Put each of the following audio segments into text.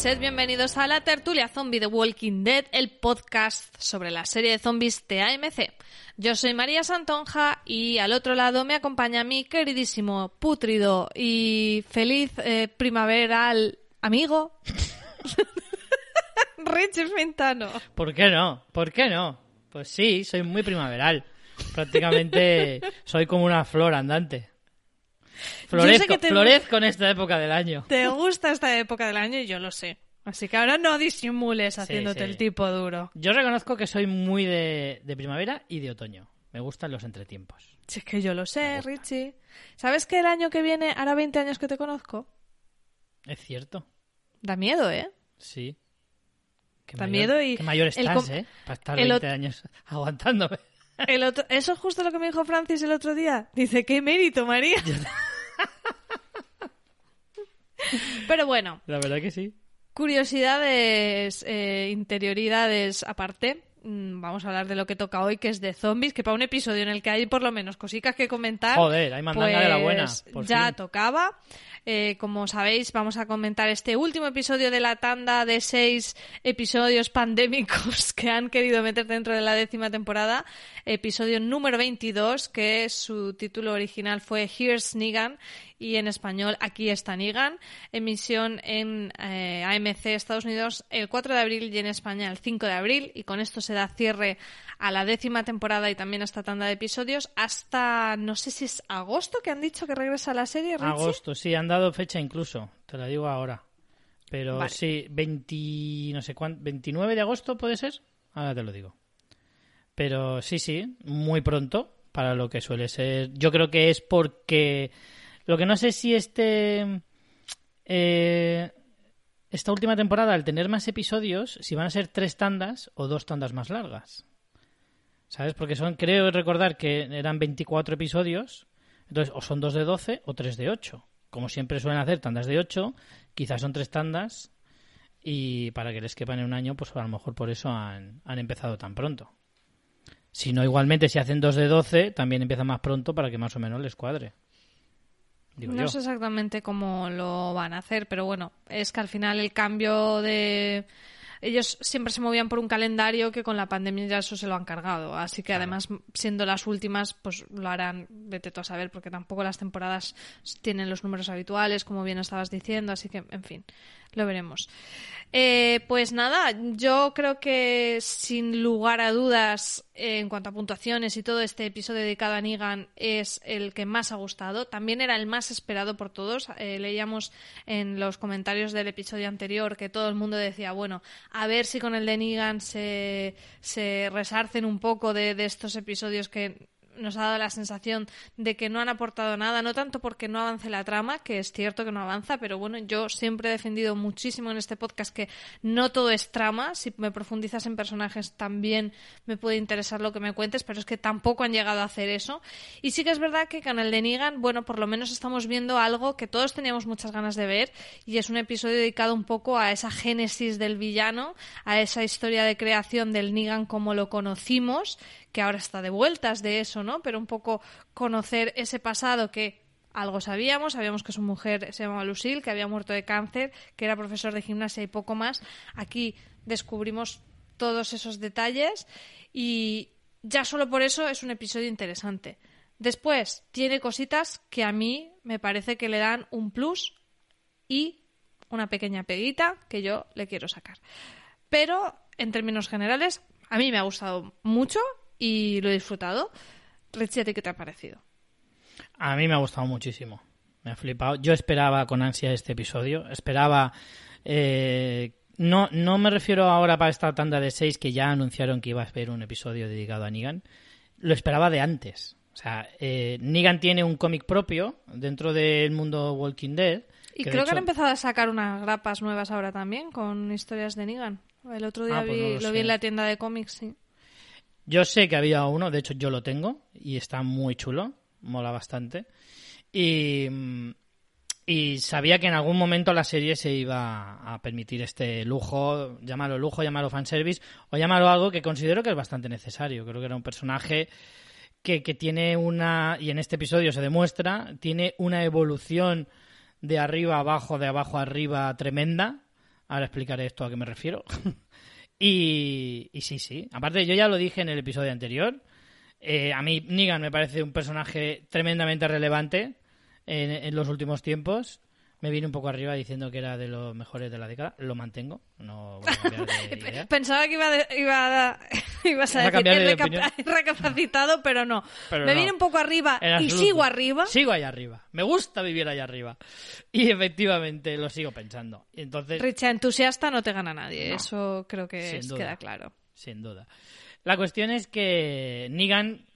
sed bienvenidos a la tertulia zombie de Walking Dead, el podcast sobre la serie de zombies de AMC. Yo soy María Santonja y al otro lado me acompaña mi queridísimo, pútrido y feliz eh, primaveral amigo, Richie Fintano. ¿Por qué no? ¿Por qué no? Pues sí, soy muy primaveral. Prácticamente soy como una flor andante. Florezco, te- florezco en esta época del año. Te gusta esta época del año y yo lo sé. Así que ahora no disimules haciéndote sí. el tipo duro. Yo reconozco que soy muy de, de primavera y de otoño. Me gustan los entretiempos. Si es que yo lo sé, Richie. ¿Sabes que el año que viene hará 20 años que te conozco? Es cierto, Da miedo, ¿eh? sí. Qué Da mayor- miedo y Qué mayor estás, ¿eh? Para estar el 20 ot- años aguantándome. El otro- Eso es justo lo que me dijo Francis el otro día. Dice, qué mérito, María. Pero bueno, La verdad que sí. curiosidades, eh, interioridades aparte. Mm, Vamos a hablar de lo que toca hoy, que es de zombies, que para un episodio en el que hay por lo menos cositas que comentar. Joder, hay mandanga de la buena, pues por ya fin. tocaba. Eh, como sabéis, vamos a comentar este último episodio de la tanda de seis episodios pandémicos que han querido meter dentro de la décima temporada. Episodio número 22, que su título original fue Here's Negan y en español Aquí está Negan. Emisión en eh, AMC Estados Unidos el 4 de abril y en España el 5 de abril. Y con esto se da cierre a la décima temporada y también a esta tanda de episodios hasta, no sé si es agosto que han dicho que regresa la serie, Richie. Agosto, sí, han dado fecha incluso. Te la digo ahora. Pero Vale. sí, 20, no sé cuánto, 29 de agosto puede ser. Ahora te lo digo. Pero sí, sí, muy pronto para lo que suele ser. Yo creo que es porque lo que no sé si este eh, esta última temporada al tener más episodios, si van a ser tres tandas o dos tandas más largas. ¿Sabes? Porque son, creo recordar que eran 24 episodios. Entonces, o son dos de 12 o tres de 8. Como siempre suelen hacer tandas de 8, quizás son tres tandas. Y para que les quepan en un año, pues a lo mejor por eso han, han empezado tan pronto. Si no, igualmente, si hacen dos de 12, también empiezan más pronto para que más o menos les cuadre. Digo No yo. sé exactamente cómo lo van a hacer, pero bueno, es que al final el cambio de... Ellos siempre se movían por un calendario que con la pandemia ya eso se lo han cargado. Así que además, siendo las últimas, pues lo harán, vete tú a saber, porque tampoco las temporadas tienen los números habituales, como bien estabas diciendo. Así que, en fin, lo veremos. Eh, pues nada, yo creo que sin lugar a dudas, eh, en cuanto a puntuaciones y todo este episodio dedicado a Negan es el que más ha gustado. También era el más esperado por todos. Eh, leíamos en los comentarios del episodio anterior que todo el mundo decía, bueno, a ver si con el de Negan se, se resarcen un poco de, de estos episodios que nos ha dado la sensación de que no han aportado nada, no tanto porque no avance la trama, que es cierto que no avanza, pero bueno, yo siempre he defendido muchísimo en este podcast que no todo es trama, si me profundizas en personajes también me puede interesar lo que me cuentes, pero es que tampoco han llegado a hacer eso. Y sí que es verdad que con el de Negan, bueno, por lo menos estamos viendo algo que todos teníamos muchas ganas de ver y es un episodio dedicado un poco a esa génesis del villano, a esa historia de creación del Negan como lo conocimos, que ahora está de vueltas de eso, ¿no? Pero un poco conocer ese pasado que algo sabíamos, sabíamos que su mujer se llamaba Lucille, que había muerto de cáncer, que era profesor de gimnasia y poco más. Aquí descubrimos todos esos detalles y ya solo por eso es un episodio interesante. Después, tiene cositas que a mí me parece que le dan un plus y una pequeña peguita que yo le quiero sacar. Pero, en términos generales, a mí me ha gustado mucho y lo he disfrutado. Richie, ¿a ti qué te ha parecido? A mí me ha gustado muchísimo. Me ha flipado. Yo esperaba con ansia este episodio. Esperaba. eh, no, no me refiero ahora para esta tanda de seis que ya anunciaron que iba a haber un episodio dedicado a Negan. Lo esperaba de antes. O sea, eh, Negan tiene un cómic propio dentro del mundo Walking Dead. Y que de creo que han empezado a sacar unas grapas nuevas ahora también con historias de Negan. El otro día Ah, pues vi- no lo lo, vi en la tienda de cómics, sí. Yo sé que había uno, de hecho yo lo tengo y está muy chulo, mola bastante. Y, sabía que en algún momento la serie se iba a permitir este lujo, llámalo lujo, llámalo fanservice o llámalo algo que considero que es bastante necesario. Creo que era un personaje que, que tiene una, y en este episodio se demuestra, tiene una evolución de arriba a abajo, de abajo a arriba tremenda. Ahora explicaré esto a qué me refiero. y, y sí, sí. Aparte, yo ya lo dije en el episodio anterior. Eh, a mí Negan me parece un personaje tremendamente relevante en, en los últimos tiempos me vine un poco arriba diciendo que era de los mejores de la década. Lo mantengo, no voy a cambiar de idea. Pensaba que iba, de, iba a, ibas a, decir de reca- opinión. recapacitado, pero no. Pero Me no. vine un poco arriba y sigo arriba. Sigo allá arriba. Me gusta vivir allá arriba. Y efectivamente lo sigo pensando. Entonces, Richa, entusiasta no te gana nadie. No. Eso creo que es- queda claro. sin duda. La cuestión es que Negan,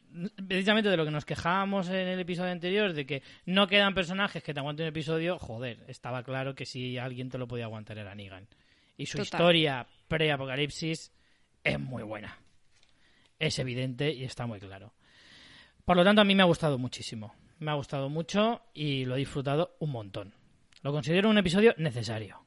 precisamente de lo que nos quejábamos en el episodio anterior, de que no quedan personajes que te aguanten un episodio, joder, estaba claro que si alguien te lo podía aguantar era Negan. Y su Total. historia pre-apocalipsis es muy buena. Es evidente y está muy claro. Por lo tanto, a mí me ha gustado muchísimo. Me ha gustado mucho y lo he disfrutado un montón. Lo considero un episodio necesario.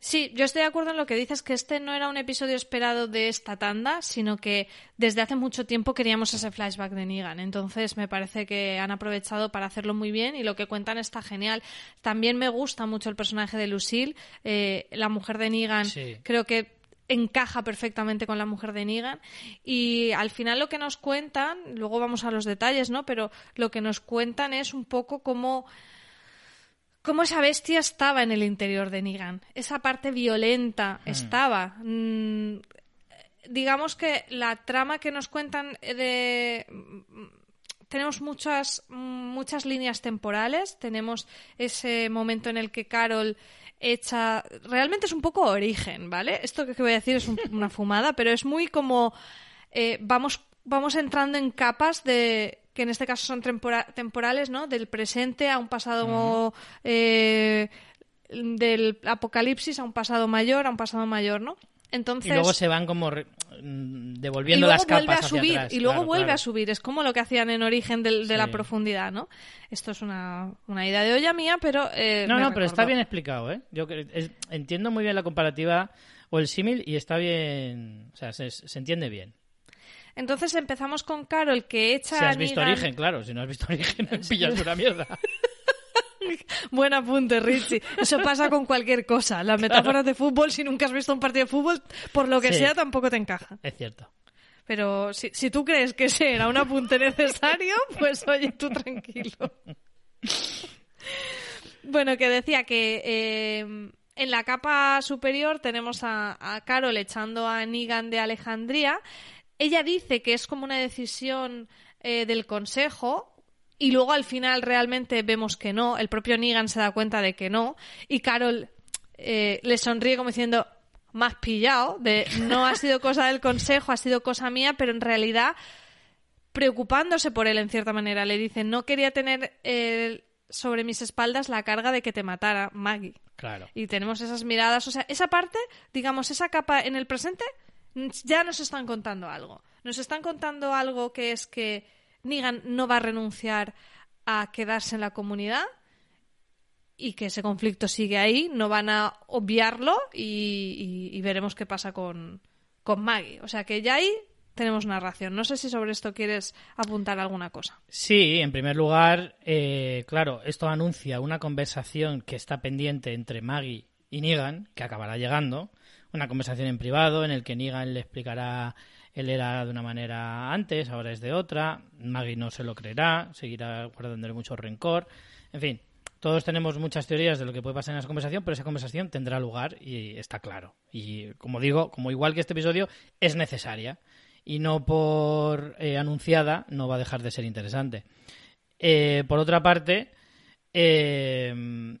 Sí, yo estoy de acuerdo en lo que dices, que este no era un episodio esperado de esta tanda, sino que desde hace mucho tiempo queríamos ese flashback de Negan. Entonces me parece que han aprovechado para hacerlo muy bien y lo que cuentan está genial. También me gusta mucho el personaje de Lucille, eh, la mujer de Negan. Sí. Creo que encaja perfectamente con la mujer de Negan y al final lo que nos cuentan, luego vamos a los detalles, ¿no? Pero lo que nos cuentan es un poco como cómo esa bestia estaba en el interior de Negan. Esa parte violenta estaba. Mm, digamos que la trama que nos cuentan de tenemos muchas muchas líneas temporales, tenemos ese momento en el que Carol echa realmente es un poco origen, ¿vale? Esto que voy a decir es un- una fumada, pero es muy como eh, vamos vamos entrando en capas de que en este caso son tempora- temporales, ¿no? Del presente a un pasado eh, del apocalipsis a un pasado mayor, a un pasado mayor, ¿no? Entonces Y luego se van como mm, devolviendo y luego las capas vuelve a hacia subir atrás. y luego Claro, vuelve claro. a subir es como lo que hacían en origen del- de, la profundidad no esto es una, una idea de olla mía pero eh, No, no, pero está bien explicado, ¿eh? Yo es- entiendo muy bien la comparativa o el símil y está bien, o sea, se, se entiende bien. Entonces empezamos con Carol que echa Si a has visto Negan- Origen, claro, si no has visto Origen, pillas una mierda. buen apunte Richie eso pasa con cualquier cosa las metáforas de fútbol si nunca has visto un partido de fútbol por lo que Sí. sea tampoco te encaja Es cierto. pero si, si tú crees que ese era un apunte necesario pues oye tú tranquilo Bueno, que decía que eh, en la capa superior tenemos a, a Carol echando a Negan de Alejandría. Ella dice que es como una decisión eh, del consejo. Y luego al final realmente vemos que no. El propio Negan se da cuenta de que no. Y Carol eh, le sonríe como diciendo, más pillado, de no ha sido cosa del consejo, ha sido cosa mía, pero en realidad preocupándose por él en cierta manera. Le dice, no quería tener eh, sobre mis espaldas la carga de que te matara Maggie. Claro. Y tenemos esas miradas, o sea, esa parte, digamos, esa capa en el presente, ya nos están contando algo. Nos están contando algo que es que Negan no va a renunciar a quedarse en la comunidad y que ese conflicto sigue ahí, no van a obviarlo y, y- y veremos qué pasa con, con Maggie. O sea que ya ahí tenemos narración. No sé si sobre esto quieres apuntar alguna cosa. Sí, en primer lugar, eh, claro, esto anuncia una conversación que está pendiente entre Maggie y Negan, que acabará llegando, una conversación en privado en el que Negan le explicará él era de una manera antes, ahora es de otra, Maggie no se lo creerá, seguirá guardándole mucho rencor, en fin, todos tenemos muchas teorías de lo que puede pasar en esa conversación, pero esa conversación tendrá lugar y está claro. Y como digo, como igual que este episodio, es necesaria y no por eh, anunciada no va a dejar de ser interesante. Eh, por otra parte, eh,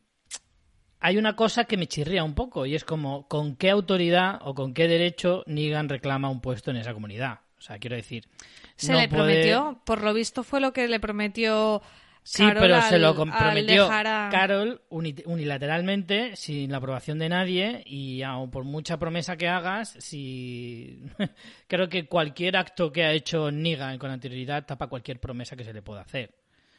hay una cosa que me chirría un poco y es como con qué autoridad o con qué derecho Negan reclama un puesto en esa comunidad. O sea, quiero decir, Se no le puede- prometió, por lo visto fue lo que le prometió Sí, Carol pero se al- lo comprometió dejar a- Carol uni- unilateralmente, sin la aprobación de nadie y aun por mucha promesa que hagas, si creo que cualquier acto que ha hecho Negan con anterioridad tapa cualquier promesa que se le pueda hacer.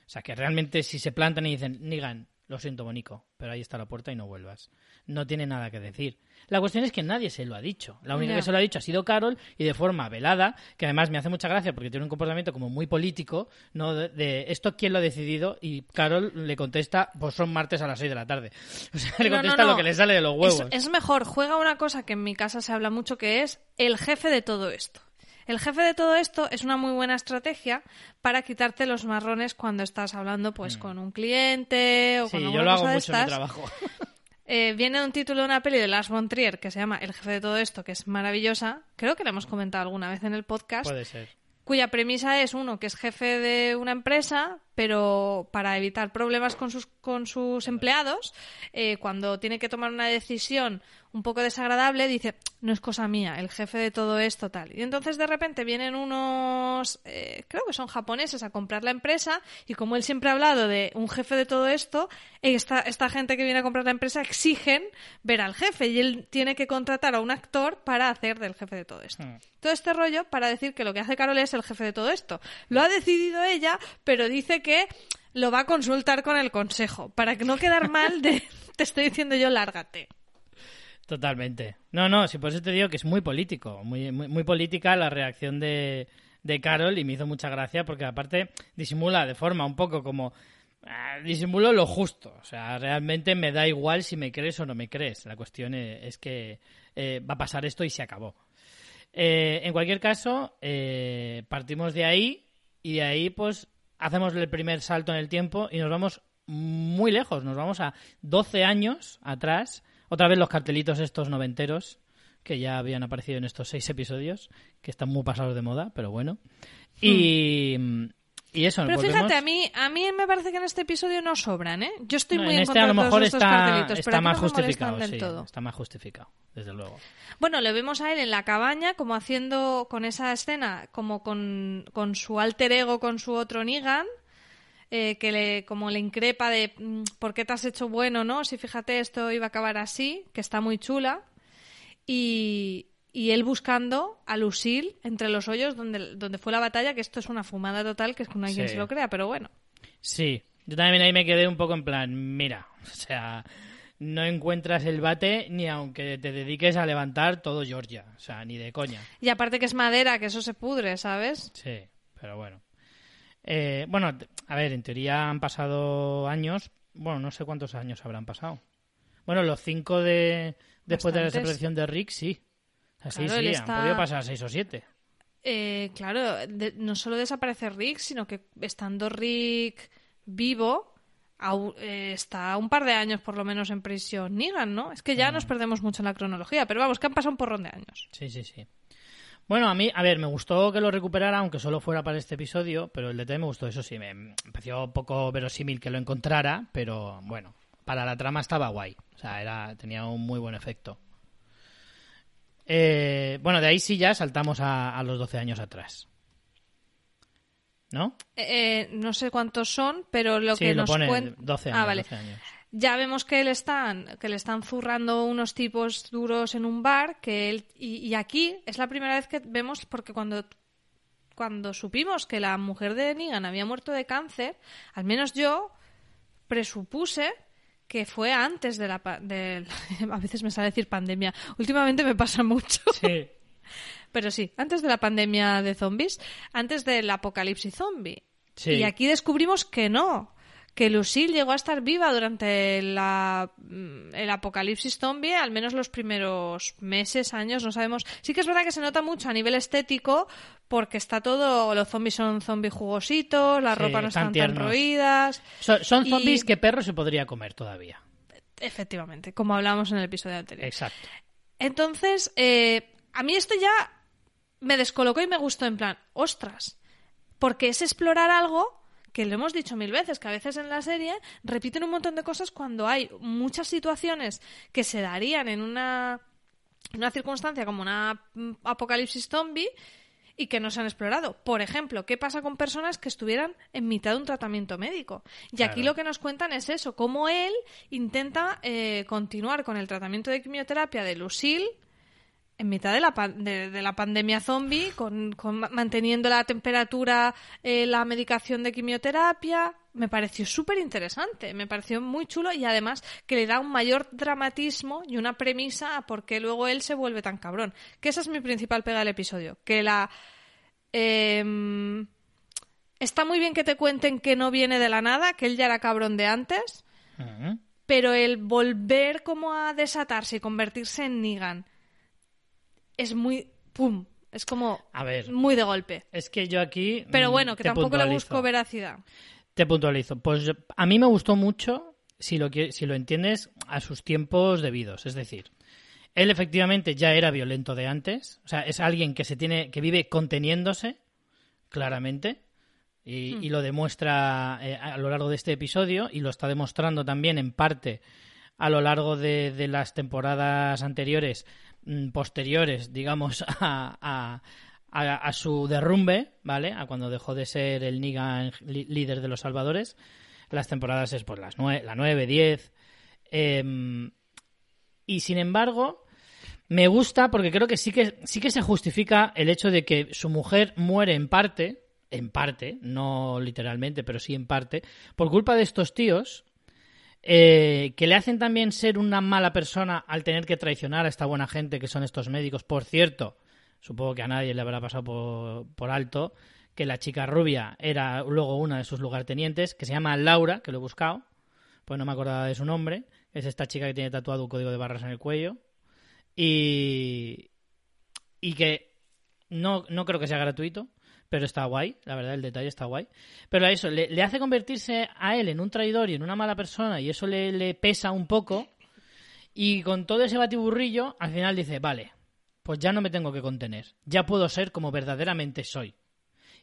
O sea, que realmente si se plantan y dicen, Negan, Lo siento, Bonico, pero ahí está la puerta y no vuelvas. No tiene nada que decir. La cuestión es que nadie se lo ha dicho. La única que se lo ha dicho ha sido Carol y de forma velada, que además me hace mucha gracia porque tiene un comportamiento como muy político, ¿no? De, de, esto quién lo ha decidido y Carol le contesta, pues son martes a las 6 de la tarde. O sea, le No, no, contesta no. lo que le sale de los huevos. Es, es mejor, juega una cosa que en mi casa se habla mucho, que es el jefe de todo esto. El jefe de todo esto es una muy buena estrategia para quitarte los marrones cuando estás hablando pues con un cliente o Mm. Sí, con yo alguna lo hago cosa de mucho en mi trabajo. Eh, viene un título de una peli de Lars von Trier que se llama El jefe de todo esto, que es maravillosa. Creo que la hemos comentado alguna vez en el podcast. Puede ser. cuya premisa es uno que es jefe de una empresa, pero para evitar problemas con sus, con sus empleados, eh, cuando tiene que tomar una decisión un poco desagradable, dice, no es cosa mía, el jefe de todo esto tal. Y entonces de repente vienen unos, eh, creo que son japoneses, a comprar la empresa y como él siempre ha hablado de un jefe de todo esto, esta, esta gente que viene a comprar la empresa exigen ver al jefe y él tiene que contratar a un actor para hacer del jefe de todo esto. Hmm. Todo este rollo para decir que lo que hace Carol es el jefe de todo esto. Lo ha decidido ella, pero dice que lo va a consultar con el consejo. Para que no quedar mal de te estoy diciendo yo, lárgate. Totalmente. No, no, sí, por eso te digo que es muy político, muy, muy, muy política la reacción de, de Carol y me hizo mucha gracia porque aparte disimula de forma un poco como... ah, disimulo lo justo, o sea, realmente me da igual si me crees o no me crees. La cuestión e- es, que eh, va a pasar esto y se acabó. Eh, en cualquier caso, eh, partimos de ahí y de ahí pues hacemos el primer salto en el tiempo y nos vamos muy lejos, nos vamos a 12 años atrás, otra vez los cartelitos estos noventeros que ya habían aparecido en estos seis episodios, que están muy pasados de moda, pero bueno. Y, y eso. Pero volvemos- fíjate, a mí, a mí me parece que en este episodio no sobran, ¿eh? Yo estoy No, muy en en este contra a lo de todos mejor estos está, cartelitos, está pero más justificado, del sí, todo. está más justificado, desde luego. Bueno, le vemos a él en la cabaña como haciendo con esa escena, como con, con su alter ego, con su otro Negan, eh, que le, como le increpa de "Mm, ¿por qué te has hecho bueno, no? Si fíjate esto iba a acabar así, que está muy chula. Y, y él buscando a Lucille entre los hoyos donde, donde fue la batalla, que esto es una fumada total, que es que no hay quien se lo crea, pero bueno. Sí, yo también ahí me quedé un poco en plan, mira, o sea, no encuentras el bate ni aunque te dediques a levantar todo Georgia, o sea, ni de coña. Y aparte que es madera, que eso se pudre, ¿sabes? Sí, pero bueno. Eh, bueno, a ver, en teoría han pasado años, bueno, no sé cuántos años habrán pasado. Bueno, los cinco de después de la desaparición de Rick, sí. Así Claro, sí, él han está- podido pasar seis o siete. Eh, claro, de- no solo desaparece Rick, sino que estando Rick vivo, au- eh, está un par de años por lo menos en prisión Negan, ¿no? Es que ya nos perdemos mucho en la cronología, pero vamos, que han pasado un porrón de años. Sí, sí, sí. Bueno, a mí, a ver, me gustó que lo recuperara, aunque solo fuera para este episodio, pero el detalle me gustó, eso sí, me me pareció poco verosímil que lo encontrara, pero bueno, para la trama estaba guay, o sea, era, tenía un muy buen efecto. Eh, bueno, de ahí sí ya saltamos a, a los 12 años atrás. ¿No? Eh, eh, no sé cuántos son, pero lo sí, que lo nos pone cuen- 12 años. Ah, vale. 12 años. Ya vemos que le están, que le están zurrando unos tipos duros en un bar, que él, y, y aquí es la primera vez que vemos, porque cuando, cuando supimos que la mujer de Negan había muerto de cáncer, al menos yo presupuse que fue antes de la, de, a veces me sale decir pandemia, últimamente me pasa mucho. Sí. Pero sí, antes de la pandemia de zombies, antes del apocalipsis zombie. Sí. Y aquí descubrimos que no, que Lucille llegó a estar viva durante la, mm, el apocalipsis zombie, al menos los primeros meses, años, no sabemos. Sí que es verdad que se nota mucho a nivel estético, porque está todo, los zombies son zombies jugositos, las Sí, ropas no están tan roídas. Son, Y- zombies que perro se podría comer todavía. Efectivamente, como hablábamos en el episodio anterior. Exacto. Entonces, eh, a mí esto ya me descolocó y me gustó en plan, ostras, porque es explorar algo que lo hemos dicho mil veces, que a veces en la serie repiten un montón de cosas cuando hay muchas situaciones que se darían en una, en una circunstancia como una mm, apocalipsis zombie y que no se han explorado. Por ejemplo, ¿qué pasa con personas que estuvieran en mitad de un tratamiento médico? Y aquí lo que nos cuentan es eso, cómo él intenta eh, continuar con el tratamiento de quimioterapia de Lucille en mitad de la, pan- de, de la pandemia zombie, con, con ma- manteniendo la temperatura, eh, la medicación de quimioterapia. me pareció súper interesante, me pareció muy chulo y además que le da un mayor dramatismo y una premisa a por qué luego él se vuelve tan cabrón. Que esa es mi principal pega del episodio, que la... em, está muy bien que te cuenten que no viene de la nada, que él ya era cabrón de antes, pero el volver como a desatarse y convertirse en Negan es muy... ¡Pum! Es como A ver, muy de golpe. es que yo aquí. Pero mm, bueno, que tampoco le busco veracidad. Te puntualizo. Pues yo- a mí me gustó mucho, si lo, si lo entiendes, a sus tiempos debidos. Es decir, él efectivamente ya era violento de antes. O sea, es alguien que se tiene, que vive conteniéndose, claramente. Y, Hmm. y lo demuestra eh, a lo largo de este episodio y lo está demostrando también en parte a lo largo de, de las temporadas anteriores, posteriores, digamos, a, a- a- a su derrumbe, ¿vale? A cuando dejó de ser el Negan li- líder de los Salvadores. Las temporadas es pues las nue- la 9, 10. em, y sin embargo, me gusta porque creo que sí que sí que se justifica el hecho de que su mujer muere en parte, en parte, no literalmente, pero sí en parte, por culpa de estos tíos eh, que le hacen también ser una mala persona al tener que traicionar a esta buena gente que son estos médicos. Por cierto, supongo que a nadie le habrá pasado por, por alto que la chica rubia era luego una de sus lugartenientes, que se llama Laura, que lo he buscado, pues no me acordaba de su nombre, es esta chica que tiene tatuado un código de barras en el cuello, y, y que no, no creo que sea gratuito, pero está guay, la verdad, el detalle está guay. Pero eso, le, le hace convertirse a él en un traidor y en una mala persona, y eso le, le pesa un poco. Y con todo ese batiburrillo, al final dice, vale, pues ya no me tengo que contener, ya puedo ser como verdaderamente soy.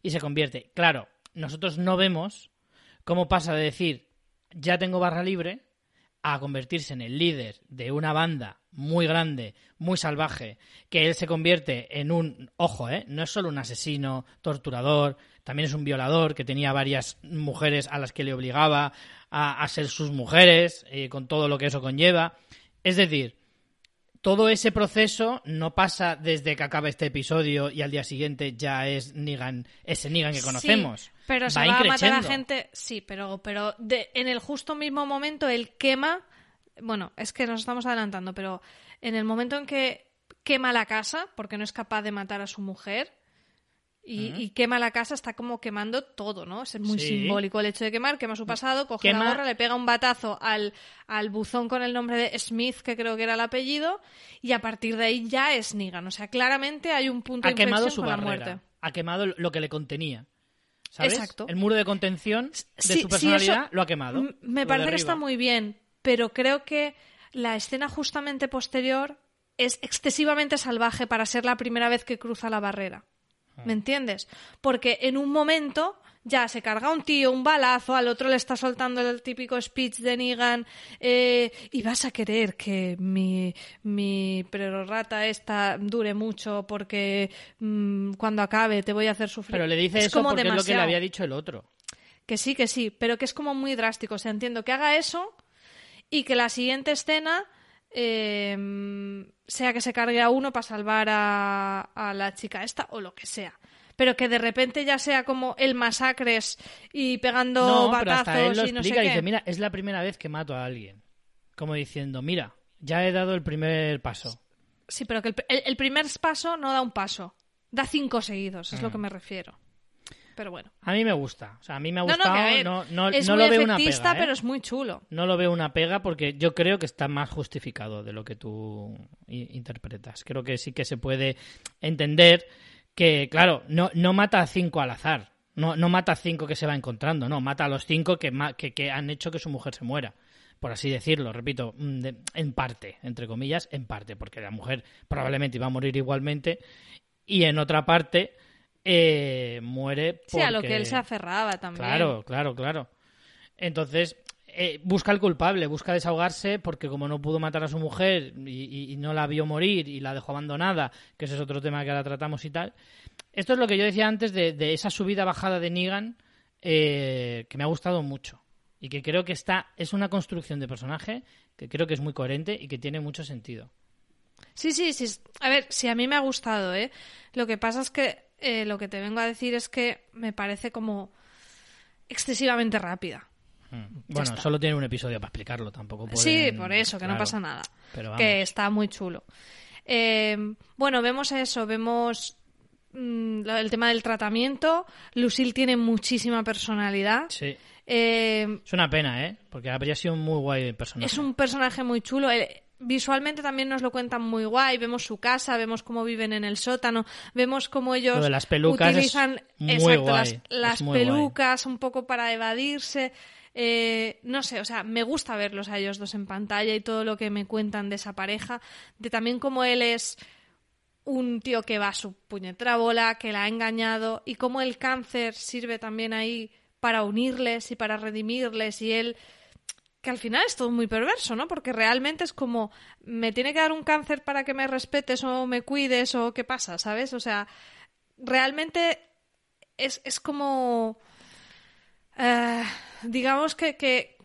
Y se convierte. Claro, nosotros no vemos cómo pasa de decir, ya tengo barra libre, a convertirse en el líder de una banda muy grande, muy salvaje, que él se convierte en un, ojo, ¿eh? no es solo un asesino, torturador, también es un violador que tenía varias mujeres a las que le obligaba a, ser sus mujeres, eh, con todo lo que eso conlleva. Es decir, todo ese proceso no pasa desde que acaba este episodio y al día siguiente ya es Negan, ese Negan que conocemos. Sí, pero se va, a matar a gente. Sí, pero, pero de- en el justo mismo momento él quema. Bueno, es que nos estamos adelantando, pero en el momento en que quema la casa, porque no es capaz de matar a su mujer, y, y quema la casa, está como quemando todo, ¿no? Es muy Sí. simbólico el hecho de quemar, quema su pasado, coge Quema- la gorra, le pega un batazo al, al buzón con el nombre de Smith, que creo que era el apellido, y a partir de ahí ya es Negan. O sea, claramente hay un punto ha de quemado inflexión su con la barrera, muerte. ha quemado lo que le contenía. ¿Sabes? Exacto. El muro de contención de Sí, su personalidad lo ha quemado. Me parece que está muy bien, pero creo que la escena justamente posterior es excesivamente salvaje para ser la primera vez que cruza la barrera. Ah. ¿Me entiendes? Porque en un momento ya se carga un tío, un balazo, al otro le está soltando el típico speech de Negan eh, y vas a querer que mi, mi prerrata esta dure mucho porque mm, cuando acabe te voy a hacer sufrir. Pero le dice es eso como porque es lo que le demasiado. había dicho el otro. Que sí, que sí, pero que es como muy drástico. O sea, entiendo que haga eso y que la siguiente escena eh, sea que se cargue a uno para salvar a, a la chica esta o lo que sea. Pero que de repente ya sea como el masacres y pegando No, pero hasta él lo y no sé explica. qué. Dice, mira, es la primera vez que mato a alguien. Como diciendo, mira, ya he dado el primer paso. Sí, pero que el, el- el primer paso no da un paso. Da cinco seguidos, es lo Ah. que me refiero. Pero bueno. A mí me gusta. O sea, a mí me ha No, no, gustado. a ver, no, no, es no muy lo veo una pega. ¿eh? pero es muy chulo. No lo veo una pega porque yo creo que está más justificado de lo que tú interpretas. Creo que sí que se puede entender que, claro, no, no mata a cinco al azar. No, no mata a cinco que se va encontrando, no, mata a los cinco que, que, que han hecho que su mujer se muera. Por así decirlo, repito, mm, de- en parte, entre comillas, en parte, porque la mujer probablemente iba a morir igualmente y en otra parte eh, muere Sí, a lo porque- que él se aferraba también. Claro, claro, claro. Entonces, eh, busca al culpable, busca desahogarse porque como no pudo matar a su mujer y, no la vio morir y la dejó abandonada, que ese es otro tema que ahora tratamos y tal. Esto es lo que yo decía antes de, de esa subida-bajada de Negan eh, que me ha gustado mucho y que creo que está es una construcción de personaje que creo que es muy coherente y que tiene mucho sentido. Sí, sí, sí. A ver, sí, a mí me ha gustado, ¿eh? Lo que pasa es que eh, lo que te vengo a decir es que me parece como excesivamente rápida. Mm. Bueno, solo tiene un episodio para explicarlo, tampoco pueden- Sí, por eso, que no pasa nada. Pero que está muy chulo. Eh, bueno, vemos eso, vemos mm, el tema del tratamiento. Lucille tiene muchísima personalidad. Sí. Eh, Es una pena, ¿eh? Porque habría sido un muy guay personaje. es un personaje muy chulo. Visualmente también nos lo cuentan muy guay. Vemos su casa, vemos cómo viven en el sótano, vemos cómo ellos Lo de las pelucas es utilizan muy exacto, guay, las, es guay. pelucas un poco para evadirse. Eh, no sé, o sea, me gusta verlos a ellos dos en pantalla y todo lo que me cuentan de esa pareja, de también cómo él es un tío que va a su puñetera bola, que la ha engañado y cómo el cáncer sirve también ahí para unirles y para redimirles y él que al final es todo muy perverso, ¿no? Porque realmente es como me tiene que dar un cáncer para que me respetes o me cuides o qué pasa, ¿sabes? O sea, realmente es, es como eh, digamos que, que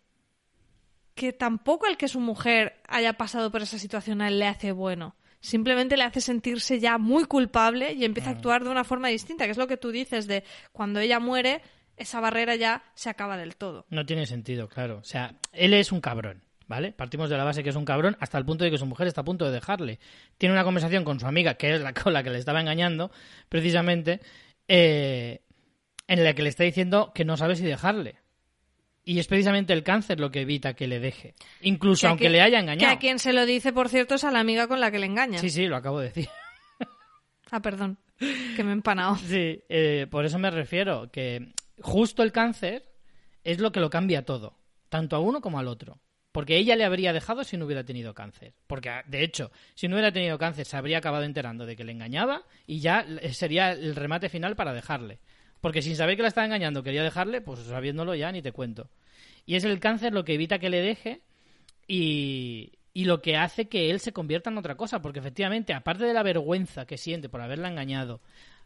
que tampoco el que su mujer haya pasado por esa situación a él le hace bueno. Simplemente le hace sentirse ya muy culpable y empieza a actuar de una forma distinta, que es lo que tú dices de cuando ella muere, esa barrera ya se acaba del todo. No tiene sentido, claro. O sea, él es un cabrón, ¿vale? Partimos de la base que es un cabrón hasta el punto de que su mujer está a punto de dejarle. Tiene una conversación con su amiga, que es la con la que le estaba engañando, precisamente, eh, en la que le está diciendo que no sabe si dejarle. Y es precisamente el cáncer lo que evita que le deje. Incluso Que aunque quien- le haya Que engañado. a quien se lo dice, por cierto, es a la amiga con la que le engaña. Sí, sí, lo acabo de decir. Ah, perdón, que me he empanado. Sí, eh, por eso me refiero, que justo el cáncer es lo que lo cambia todo, tanto a uno como al otro. Porque ella le habría dejado si no hubiera tenido cáncer. Porque, de hecho, si no hubiera tenido cáncer, se habría acabado enterando de que le engañaba y ya sería el remate final para dejarle. Porque sin saber que la estaba engañando quería dejarle, pues sabiéndolo ya ni te cuento. Y es el cáncer lo que evita que le deje y, y lo que hace que él se convierta en otra cosa. Porque efectivamente, aparte de la vergüenza que siente por haberla engañado,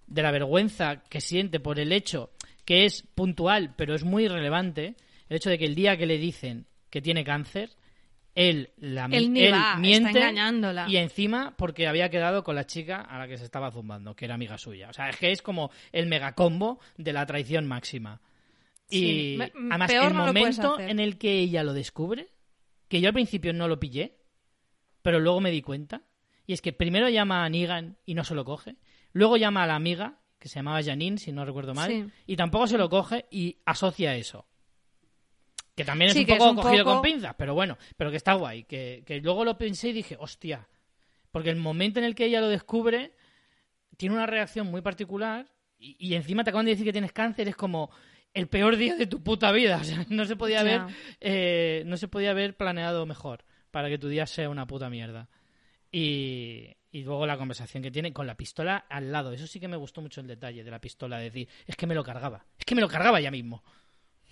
de la vergüenza que siente por el hecho que es puntual, pero es muy relevante, el hecho de que el día que le dicen que tiene cáncer, él, la, Él ni va, está miente engañándola. y encima porque había quedado con la chica a la que se estaba zumbando, que era amiga suya. O sea, es que es como el megacombo de la traición máxima. Y Sí, además, el no momento en el que ella lo descubre, que yo al principio no lo pillé, pero luego me di cuenta, y es que primero llama a Negan y no se lo coge, luego llama a la amiga, que se llamaba Janine, si no recuerdo mal, Sí. y tampoco se lo coge y asocia eso. Que también es Sí, un es poco cogido con pinzas, pero bueno, pero que está guay. Que, que luego lo pensé y dije, hostia. Porque el momento en el que ella lo descubre, tiene una reacción muy particular y, y encima te acaban de decir que tienes cáncer, es como el peor día de tu puta vida. O sea, no se podía haber, eh, no se podía haber planeado mejor para que tu día sea una puta mierda. Y, y luego la conversación que tiene con la pistola al lado. Eso sí que me gustó mucho el detalle de la pistola. de decir, es que me lo cargaba. Es que me lo cargaba ya mismo.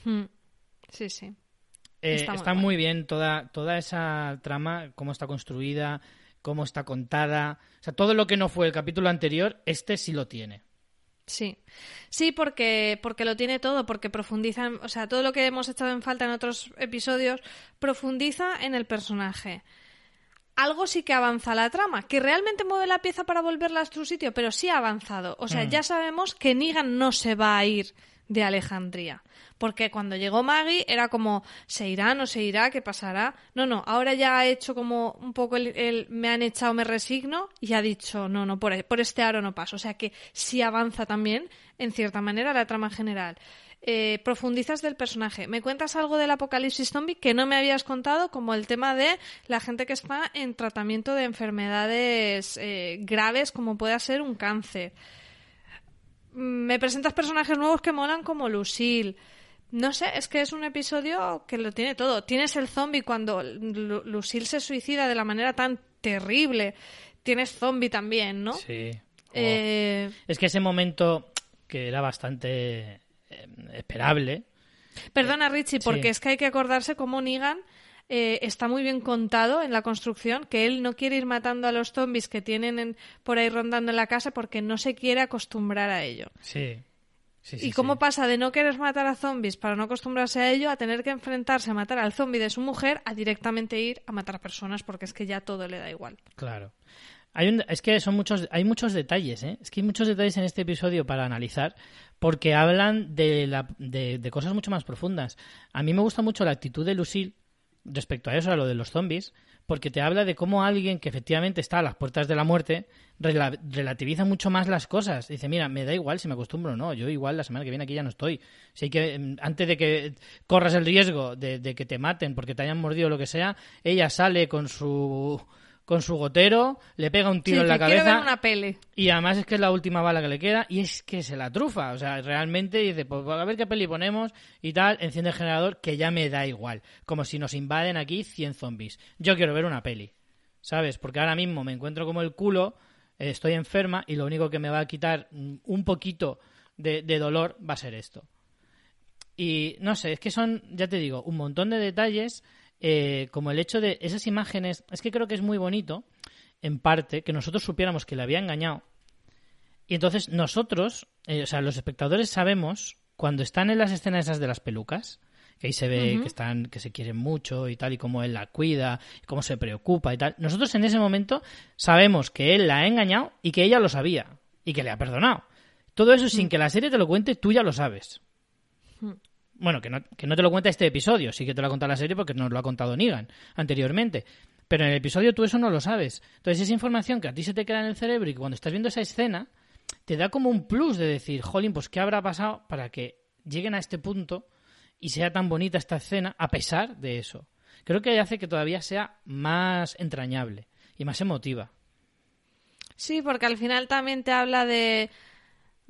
Mm. Sí, sí. Eh, Está está muy bien toda, toda esa trama, cómo está construida, cómo está contada. O sea, todo lo que no fue el capítulo anterior, este sí lo tiene. Sí, sí, porque, porque lo tiene todo, porque profundiza, o sea, todo lo que hemos echado en falta en otros episodios, profundiza en el personaje. Algo sí que avanza la trama, que realmente mueve la pieza para volverla a su sitio, pero sí ha avanzado. O sea, Mm. ya sabemos que Negan no se va a ir de Alejandría. Porque cuando llegó Maggie era como, ¿se irá, no se irá, qué pasará? No, no, ahora ya ha hecho como un poco el, el me han echado, me resigno y ha dicho, no, no, por, por este aro no paso. O sea que sí avanza también, en cierta manera, la trama general. Eh, profundizas del personaje. ¿Me cuentas algo del apocalipsis zombie que no me habías contado? Como el tema de la gente que está en tratamiento de enfermedades eh, graves, como pueda ser un cáncer. Mm, Me presentas personajes nuevos que molan como Lucille. No sé, es que es un episodio que lo tiene todo. Tienes el zombie cuando Lu- Lucille se suicida de la manera tan terrible. Tienes zombie también, ¿no? Sí. Eh, Es que ese momento, que era bastante esperable, Perdona, Richie, sí. porque es que hay que acordarse cómo Negan eh, está muy bien contado en la construcción, que él no quiere ir matando a los zombies que tienen en- por ahí rondando en la casa porque no se quiere acostumbrar a ello. sí. Sí, sí, ¿Y cómo sí. pasa de no querer matar a zombies para no acostumbrarse a ello a tener que enfrentarse a matar al zombie de su mujer a directamente ir a matar a personas porque es que ya todo le da igual? Claro. Hay un- es que son muchos, hay muchos detalles, ¿eh? Es que hay muchos detalles en este episodio para analizar, porque hablan de, la, de, cosas mucho más profundas. A mí me gusta mucho la actitud de Lucille respecto a eso, a lo de los zombies, porque te habla de cómo alguien que efectivamente está a las puertas de la muerte rela- relativiza mucho más las cosas. Dice, mira, me da igual si me acostumbro o no, yo igual la semana que viene aquí ya no estoy. Si hay que, mm, antes de que corras el riesgo de, de que te maten porque te hayan mordido o lo que sea, ella sale con su con su gotero, le pega un tiro Sí, en la que cabeza ver una peli. y además es que es la última bala que le queda y es que se la trufa. O sea, realmente dice, pues a ver qué peli ponemos y tal, enciende el generador que ya me da igual. Como si nos invaden aquí 100 zombies. Yo quiero ver una peli, ¿sabes? Porque ahora mismo me encuentro como el culo, estoy enferma y lo único que me va a quitar un poquito de, de dolor va a ser esto. Y no sé, es que son, ya te digo, un montón de detalles, eh, como el hecho de esas imágenes, es que creo que es muy bonito, en parte, que nosotros supiéramos que le había engañado. Y entonces nosotros, eh, o sea, los espectadores sabemos, cuando están en las escenas esas de las pelucas, que ahí se ve que están, que se quieren mucho y tal, y cómo él la cuida, y cómo se preocupa y tal. Nosotros en ese momento sabemos que él la ha engañado y que ella lo sabía, y que le ha perdonado. Todo eso sin que la serie te lo cuente, tú ya lo sabes. Bueno, que no, que no te lo cuenta este episodio, sí que te lo ha contado la serie porque nos lo ha contado Negan anteriormente. Pero en el episodio tú eso no lo sabes. Entonces esa información que a ti se te queda en el cerebro y que cuando estás viendo esa escena, te da como un plus de decir, jolín, pues qué habrá pasado para que lleguen a este punto y sea tan bonita esta escena a pesar de eso. Creo que hace que todavía sea más entrañable y más emotiva. Sí, porque al final también te habla de,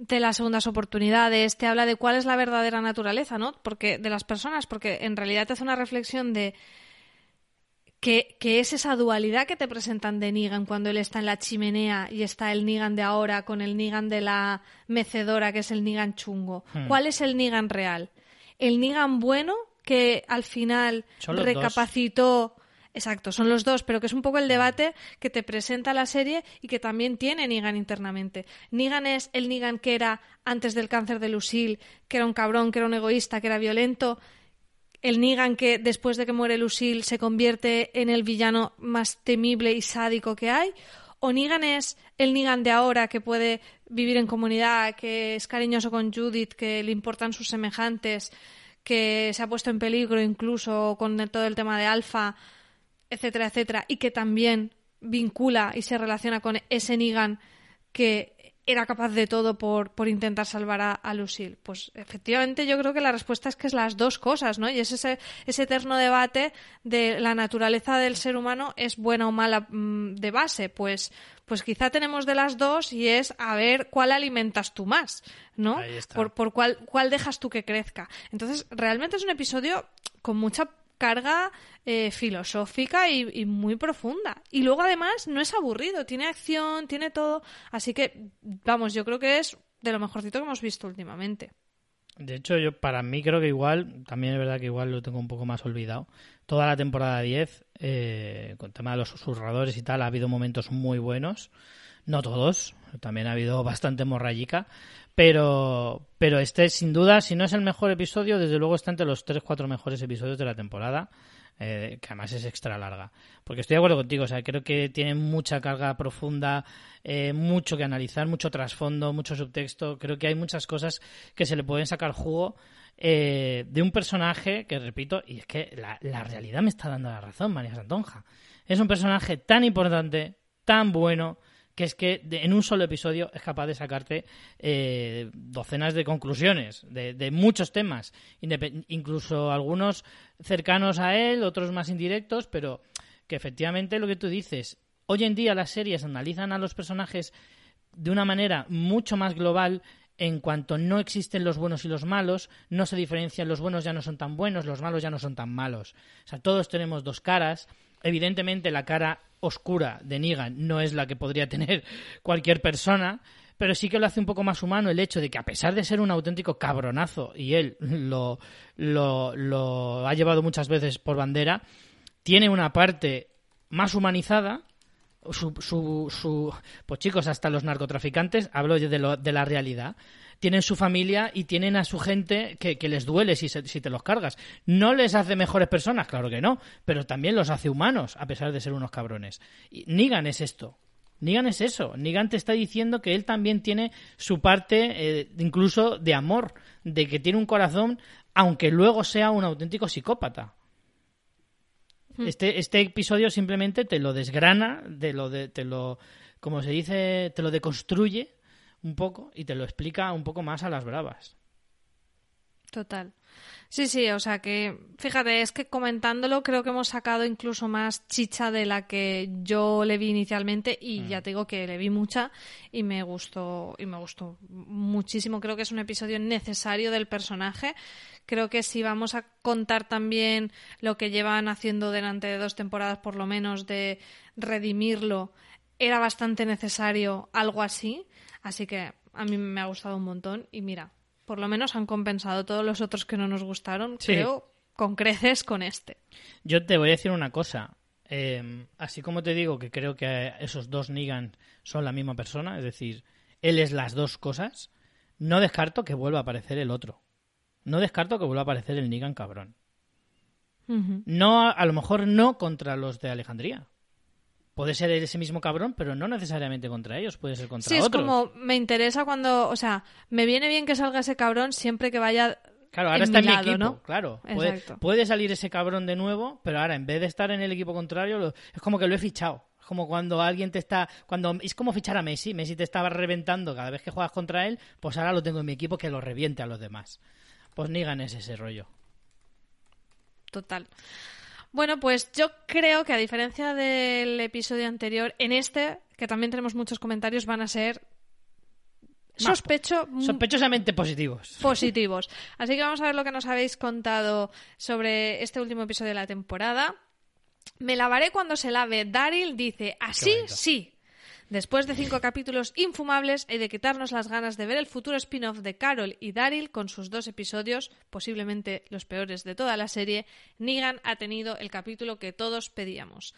de las segundas oportunidades, te habla de cuál es la verdadera naturaleza, ¿no? Porque de las personas, porque en realidad te hace una reflexión de que, que es esa dualidad que te presentan de Negan cuando él está en la chimenea y está el Negan de ahora con el Negan de la mecedora, que es el Negan chungo. Hmm. ¿Cuál es el Negan real? ¿El Negan bueno que al final dos. Exacto, son los dos, pero que es un poco el debate que te presenta la serie y que también tiene Negan internamente. Negan es el Negan que era antes del cáncer de Lucille, que era un cabrón, que era un egoísta, que era violento. El Negan que después de que muere Lucille se convierte en el villano más temible y sádico que hay. O Negan es el Negan de ahora que puede vivir en comunidad, que es cariñoso con Judith, que le importan sus semejantes, que se ha puesto en peligro incluso con todo el tema de Alfa etcétera, etcétera, y que también vincula y se relaciona con ese Negan que era capaz de todo por, por intentar salvar a, a Lucille. Pues efectivamente yo creo que la respuesta es que es las dos cosas, ¿no? Y es ese, ese eterno debate de la naturaleza del ser humano es buena o mala mm, de base. Pues, pues quizá tenemos de las dos y es a ver cuál alimentas tú más, ¿no? Ahí está. Por, por cuál, cuál dejas tú que crezca. Entonces, realmente es un episodio con mucha carga eh, filosófica y, muy profunda. Y luego además no es aburrido, tiene acción, tiene todo. Así que, vamos, yo creo que es de lo mejorcito que hemos visto últimamente. De hecho, yo para mí creo que igual, también es verdad que igual lo tengo un poco más olvidado. Toda la temporada 10, eh, con el tema de los susurradores y tal, ha habido momentos muy buenos. No todos, también ha habido bastante morrayica. Pero, pero este, sin duda, si no es el mejor episodio, desde luego está entre los 3-4 mejores episodios de la temporada. eh, que además es extra larga. Porque estoy de acuerdo contigo, o sea, creo que tiene mucha carga profunda, eh, mucho que analizar, mucho trasfondo, mucho subtexto. Creo que hay muchas cosas que se le pueden sacar jugo eh, de un personaje que, repito, y es que la, la realidad me está dando la razón, María Santonja. Es un personaje tan importante, tan bueno, que es que en un solo episodio es capaz de sacarte eh, docenas de conclusiones de, muchos temas, incluso algunos cercanos a él, otros más indirectos, pero que efectivamente lo que tú dices, hoy en día las series analizan a los personajes de una manera mucho más global en cuanto no existen los buenos y los malos, no se diferencian los buenos ya no son tan buenos, los malos ya no son tan malos. O sea, todos tenemos dos caras. Evidentemente la cara oscura de Negan no es la que podría tener cualquier persona, pero sí que lo hace un poco más humano el hecho de que a pesar de ser un auténtico cabronazo y él lo, lo, ha llevado muchas veces por bandera, tiene una parte más humanizada. Su, su, su- pues chicos, hasta los narcotraficantes, hablo de, lo- de la realidad, tienen su familia y tienen a su gente que, que les duele si, se- si te los cargas. No les hace mejores personas, claro que no, pero también los hace humanos, a pesar de ser unos cabrones. Y Negan es esto. Negan es eso. Negan te está diciendo que él también tiene su parte, eh, incluso de amor, de que tiene un corazón, aunque luego sea un auténtico psicópata. Hmm. Este, este episodio simplemente te lo desgrana, te lo, de, te lo, como se dice, te lo deconstruye un poco y te lo explica un poco más a las bravas. Total. Sí, sí, o sea que, fíjate, es que comentándolo creo que hemos sacado incluso más chicha de la que yo le vi inicialmente y ya te digo que le vi mucha y me gustó y me gustó muchísimo. Creo que es un episodio necesario del personaje. Creo que si vamos a contar también lo que llevan haciendo delante de dos temporadas por lo menos de redimirlo, era bastante necesario algo así. Así que a mí me ha gustado un montón y mira, por lo menos han compensado todos los otros que no nos gustaron, Sí. creo, con creces con este. Yo te voy a decir una cosa. Eh, así como te digo que creo que esos dos Negan son la misma persona, es decir, él es las dos cosas, no descarto que vuelva a aparecer el otro. No descarto que vuelva a aparecer el Negan cabrón. No, a, a lo mejor no contra los de Alejandría. Puede ser ese mismo cabrón, pero no necesariamente contra ellos, puede ser contra Sí, es otros. como, me interesa cuando, o sea, me viene bien que salga ese cabrón siempre que vaya Claro, ahora en está en mi lado, equipo, ¿no? claro. Puede, salir ese cabrón de nuevo, pero ahora en vez de estar en el equipo contrario, lo- es como que lo he fichado. Es como cuando alguien te está. cuando Es como fichar a Messi. Messi te estaba reventando cada vez que juegas contra él, pues ahora lo tengo en mi equipo que lo reviente a los demás. Pues Negan es ese rollo. Total. Bueno, pues yo creo que a diferencia del episodio anterior, en este, que también tenemos muchos comentarios, van a ser sospecho Sospechosamente positivos. positivos. Así que vamos a ver lo que nos habéis contado sobre este último episodio de la temporada. Me lavaré cuando se lave. Daryl dice, así sí. Después de cinco capítulos infumables y de quitarnos las ganas de ver el futuro spin-off de Carol y Daryl con sus dos episodios, posiblemente los peores de toda la serie, Negan ha tenido el capítulo que todos pedíamos.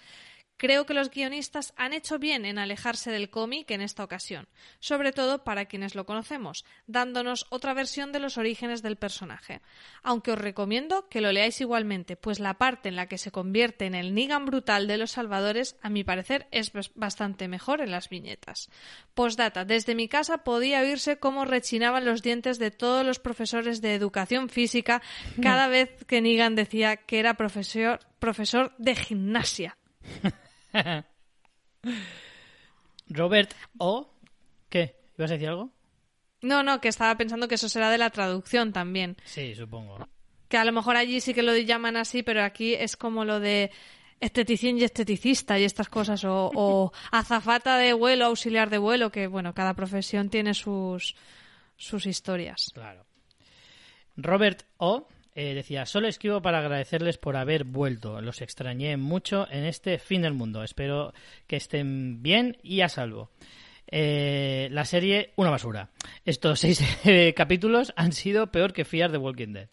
Creo que los guionistas han hecho bien en alejarse del cómic en esta ocasión, sobre todo para quienes lo conocemos, dándonos otra versión de los orígenes del personaje. Aunque os recomiendo que lo leáis igualmente, pues la parte en la que se convierte en el Negan brutal de los Salvadores, a mi parecer, es bas- bastante mejor en las viñetas. Postdata, desde mi casa podía oírse cómo rechinaban los dientes de todos los profesores de educación física cada vez que Negan decía que era profesor, profesor de gimnasia. Robert O. ¿Qué? ¿Ibas a decir algo? No, no, que estaba pensando que eso será de la traducción también. Sí, supongo. Que a lo mejor allí sí que lo llaman así, pero aquí es como lo de esteticien y esteticista y estas cosas, o, o azafata de vuelo, auxiliar de vuelo, que bueno, cada profesión tiene sus, sus historias. Claro. Robert O. eh, decía, solo escribo para agradecerles por haber vuelto. Los extrañé mucho en este fin del mundo. Espero que estén bien y a salvo. Eh, la serie, una basura. Estos seis eh, capítulos han sido peor que Fear the Walking Dead.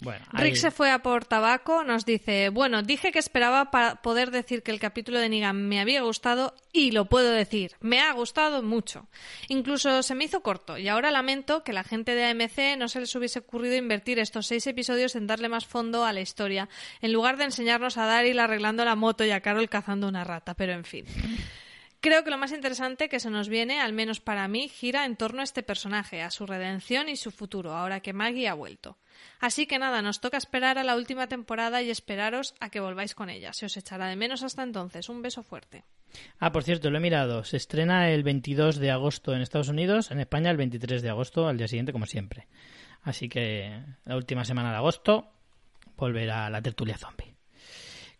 Bueno, ahí- Rick se fue a por tabaco, nos dice, bueno, dije que esperaba para poder decir que el capítulo de Negan me había gustado y lo puedo decir, me ha gustado mucho. Incluso se me hizo corto y ahora lamento que la gente de AMC no se les hubiese ocurrido invertir estos seis episodios en darle más fondo a la historia, en lugar de enseñarnos a Daryl arreglando la moto y a Carol cazando una rata, pero en fin. Creo que lo más interesante que se nos viene, al menos para mí, gira en torno a este personaje, a su redención y su futuro, ahora que Maggie ha vuelto. Así que nada, nos toca esperar a la última temporada y esperaros a que volváis con ella. Se os echará de menos hasta entonces. Un beso fuerte. Ah, por cierto, lo he mirado. Se estrena el 22 de agosto en Estados Unidos, en España el 23 de agosto, al día siguiente, como siempre. Así que la última semana de agosto volverá la tertulia zombie.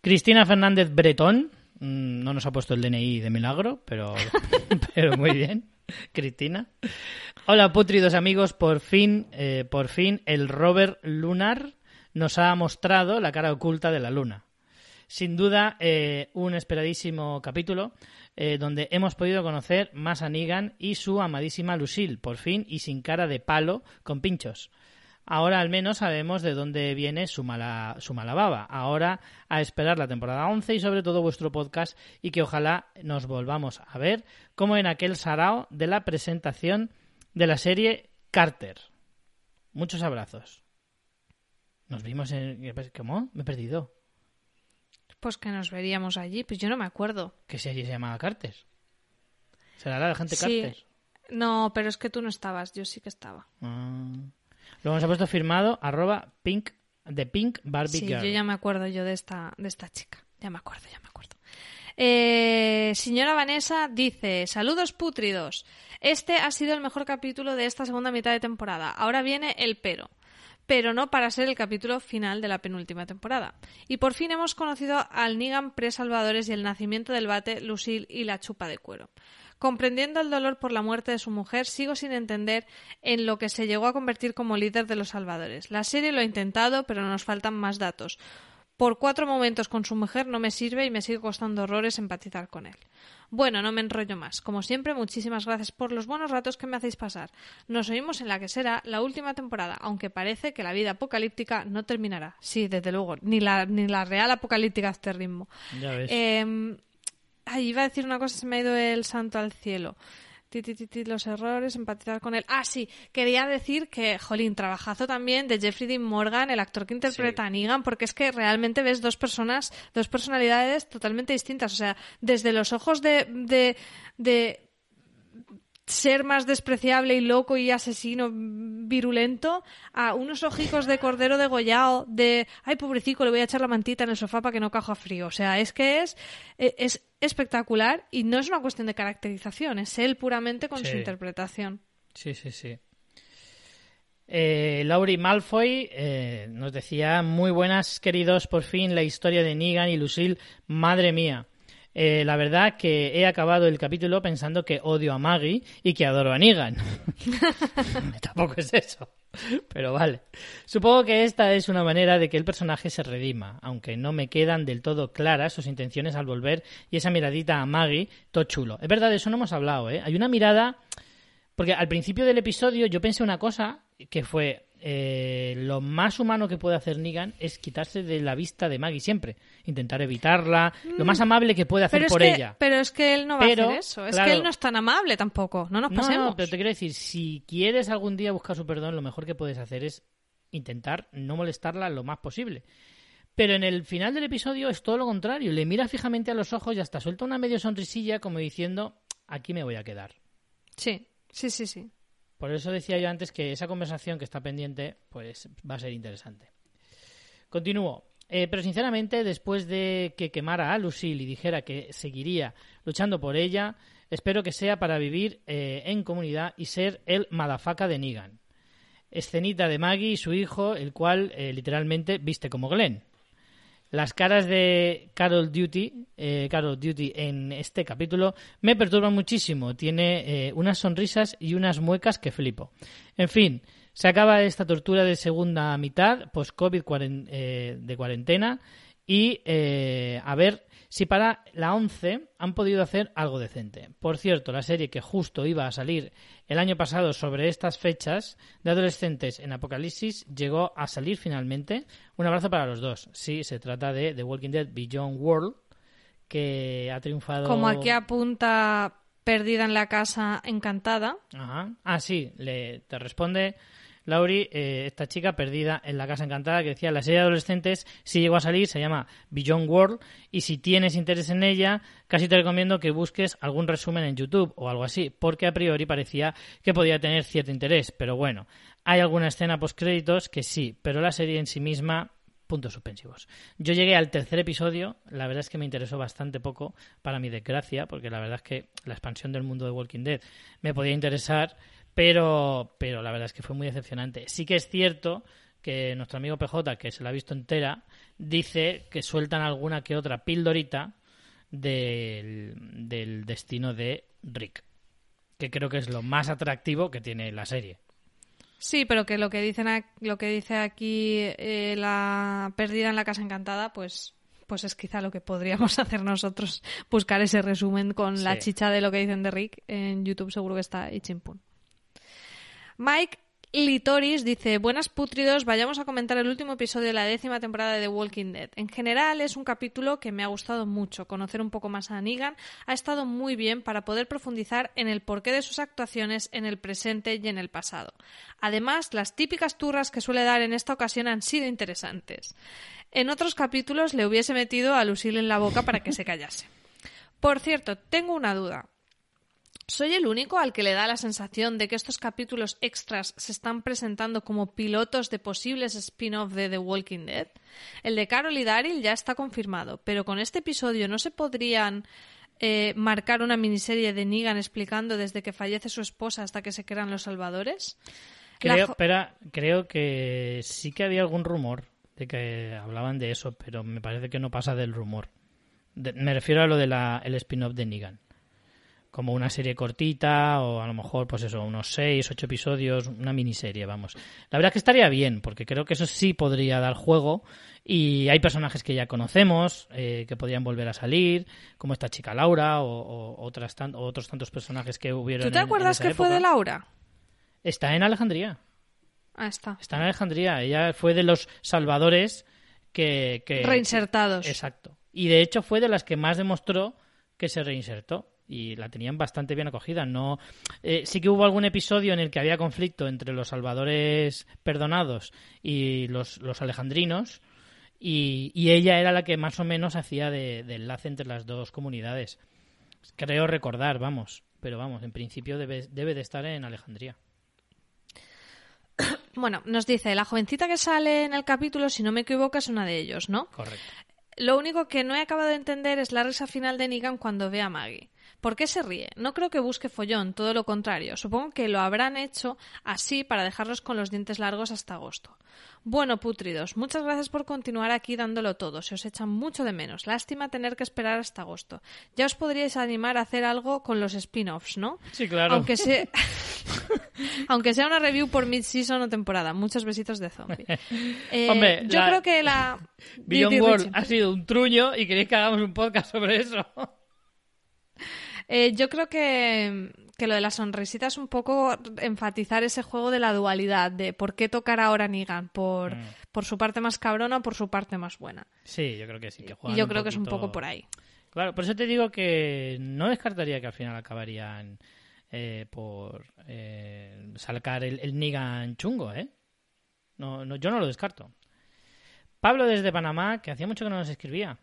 Cristina Fernández Bretón, no nos ha puesto el DNI de milagro, pero, pero muy bien. Cristina. Hola, putridos amigos. Por fin, eh, por fin, el rover lunar nos ha mostrado la cara oculta de la luna. Sin duda, eh, un esperadísimo capítulo eh, donde hemos podido conocer más a Negan y su amadísima Lucille, por fin y sin cara de palo con pinchos. Ahora al menos sabemos de dónde viene su mala, su mala baba. Ahora a esperar la temporada 11 y sobre todo vuestro podcast y que ojalá nos volvamos a ver como en aquel sarao de la presentación de la serie Carter. Muchos abrazos. Nos vimos en... ¿Cómo? Me he perdido. Pues que nos veríamos allí. Pues yo no me acuerdo. ¿Qué serie se llamaba Cartes? ¿Será la de gente Sí. Cartes? No, pero es que tú no estabas. Yo sí que estaba. Ah. Luego nos ha puesto firmado arroba pink, de Pink Barbie Sí, Girl. yo ya me acuerdo yo de esta, de esta chica. Ya me acuerdo, ya me acuerdo. Eh, señora Vanessa dice, saludos pútridos. Este ha sido el mejor capítulo de esta segunda mitad de temporada. Ahora viene el pero. Pero no para ser el capítulo final de la penúltima temporada. Y por fin hemos conocido al Negan pre-salvadores y el nacimiento del bate, Lucille y la chupa de cuero. Comprendiendo el dolor por la muerte de su mujer, sigo sin entender en lo que se llegó a convertir como líder de los salvadores. La serie lo ha intentado, pero nos faltan más datos. Por cuatro momentos con su mujer no me sirve y me sigue costando horrores empatizar con él. Bueno, no me enrollo más. Como siempre, muchísimas gracias por los buenos ratos que me hacéis pasar. Nos oímos en la que será la última temporada, aunque parece que la vida apocalíptica no terminará. Sí, desde luego, ni la, ni la real apocalíptica a este ritmo. Ya ves. Eh, ay, iba a decir una cosa, se me ha ido el santo al cielo. Ti, ti, ti, los errores, empatizar con él. Ah, sí, quería decir que, jolín, trabajazo también de Jeffrey Dean Morgan, el actor que interpreta Sí. a Negan, porque es que realmente ves dos personas, dos personalidades totalmente distintas. O sea, desde los ojos de, de, de ser más despreciable y loco y asesino virulento a unos ojicos de cordero degollado de ay pobrecico le voy a echar la mantita en el sofá para que no caja frío o sea es que es e- es espectacular y no es una cuestión de caracterización es él puramente con su interpretación Sí, sí, sí. Eh, Laurie Malfoy eh, nos decía, muy buenas queridos, por fin la historia de Negan y Lucille, madre mía. Eh, la verdad que he acabado el capítulo pensando que odio a Maggie y que adoro a Negan. Tampoco es eso, pero vale. Supongo que esta es una manera de que el personaje se redima, aunque no me quedan del todo claras sus intenciones al volver y esa miradita a Maggie, todo chulo. Es verdad, de eso no hemos hablado, ¿eh? Hay una mirada porque al principio del episodio yo pensé una cosa que fue eh, lo más humano que puede hacer Negan es quitarse de la vista de Maggie siempre, intentar evitarla, lo más amable que puede hacer pero es, por que, ella. pero es que él no va Pero, a hacer eso es claro. que él no es tan amable tampoco no nos No, pasemos no, pero te quiero decir, si quieres algún día buscar su perdón, lo mejor que puedes hacer es intentar no molestarla lo más posible. Pero en el final del episodio es todo lo contrario, le mira fijamente a los ojos y hasta suelta una medio sonrisilla como diciendo, aquí me voy a quedar. sí sí sí sí Por eso decía yo antes que esa conversación que está pendiente, pues va a ser interesante. Continúo. Eh, pero sinceramente, después de que quemara a Lucille y dijera que seguiría luchando por ella, espero que sea para vivir eh, en comunidad y ser el madafaca de Negan. Escenita de Maggie y su hijo, el cual eh, literalmente viste como Glenn. Las caras de Carol Duty, eh, Carol Duty en este capítulo me perturban muchísimo. Tiene eh, unas sonrisas y unas muecas que flipo. En fin, se acaba esta tortura de segunda mitad, post-COVID eh, de cuarentena, y eh, a ver si para la 11 han podido hacer algo decente. Por cierto, la serie que justo iba a salir el año pasado sobre estas fechas de adolescentes en Apocalipsis llegó a salir finalmente. Un abrazo para los dos. Sí, se trata de The Walking Dead Beyond World, que ha triunfado. como aquí apunta perdida en la casa encantada Ajá. Ah, sí, le, te responde Lauri, eh, esta chica perdida en la casa encantada que decía la serie de adolescentes si llegó a salir se llama Beyond World y si tienes interés en ella casi te recomiendo que busques algún resumen en YouTube o algo así porque a priori parecía que podía tener cierto interés pero bueno hay alguna escena post créditos que sí pero la serie en sí misma puntos suspensivos. Yo llegué al tercer episodio, la verdad es que me interesó bastante poco, para mi desgracia, porque la verdad es que la expansión del mundo de Walking Dead me podía interesar, pero, pero la verdad es que fue muy decepcionante. Sí que es cierto que nuestro amigo PJ, que se la ha visto entera, dice que sueltan alguna que otra pildorita del, del destino de Rick, que creo que es lo más atractivo que tiene la serie. Sí, pero que lo que dicen lo que dice aquí eh, la perdida en la casa encantada, pues pues es quizá lo que podríamos hacer nosotros, buscar ese resumen con la chicha de lo que dicen de Rick en YouTube, seguro que está y chimpún. Mike Litoris dice, buenas putridos, vayamos a comentar el último episodio de la décima temporada de The Walking Dead. En general es un capítulo que me ha gustado mucho. Conocer un poco más a Negan ha estado muy bien para poder profundizar en el porqué de sus actuaciones en el presente y en el pasado. Además, las típicas turras que suele dar en esta ocasión han sido interesantes. En otros capítulos le hubiese metido a Lucille en la boca para que se callase. Por cierto, tengo una duda. ¿Soy el único al que le da la sensación de que estos capítulos extras se están presentando como pilotos de posibles spin-off de The Walking Dead? El de Carol y Daryl ya está confirmado, pero con este episodio no se podrían eh, marcar una miniserie de Negan explicando desde que fallece su esposa hasta que se crean los salvadores. Creo, creo que sí que había algún rumor de que hablaban de eso, pero me parece que no pasa del rumor. me refiero a lo del spin-off de Negan como una serie cortita o a lo mejor pues eso unos seis ocho episodios una miniserie vamos. La verdad es que estaría bien porque creo que eso sí podría dar juego. Y hay personajes que ya conocemos eh, que podrían volver a salir como esta chica Laura o, otras otros tantos personajes que hubieron ¿tú te acuerdas que fue de Laura? está en Alejandría. Ah está. Está en Alejandría. Ella fue de los salvadores que, que reinsertados. Exacto. Y de hecho fue de las que más demostró que se reinsertó y la tenían bastante bien acogida. No, eh, sí que hubo algún episodio en el que había conflicto entre los salvadores perdonados y los, los alejandrinos. Y, ella era la que más o menos hacía de, enlace entre las dos comunidades. Creo recordar, vamos. Pero vamos, en principio debe, debe de estar en Alejandría. Bueno, nos dice, la jovencita que sale en el capítulo, si no me equivoco, es una de ellos, ¿no? Correcto. Lo único que no he acabado de entender es la risa final de Negan cuando ve a Maggie. ¿Por qué se ríe? No creo que busque follón, todo lo contrario. Supongo que lo habrán hecho así para dejarlos con los dientes largos hasta agosto. Bueno, putridos, muchas gracias por continuar aquí dándolo todo. Se os echan mucho de menos. Lástima tener que esperar hasta agosto. Ya os podríais animar a hacer algo con los spin-offs, ¿no? Sí, claro. Aunque sea, Aunque sea una review por mid-season o temporada. Muchos besitos de zombie. Eh, Hombre, yo creo que la... Beyond World ha sido un truño y queréis que hagamos un podcast sobre eso. Eh, yo creo que, lo de la sonrisita es un poco enfatizar ese juego de la dualidad, de por qué tocar ahora Negan, por, mm. por su parte más cabrona o por su parte más buena. Sí, yo creo que sí. Que y yo creo que es un poco por ahí. Claro, por eso te digo que no descartaría que al final acabarían eh, por eh, sacar el, el Negan chungo, ¿eh? No, no, yo no lo descarto. Pablo desde Panamá, que hacía mucho que no nos escribía.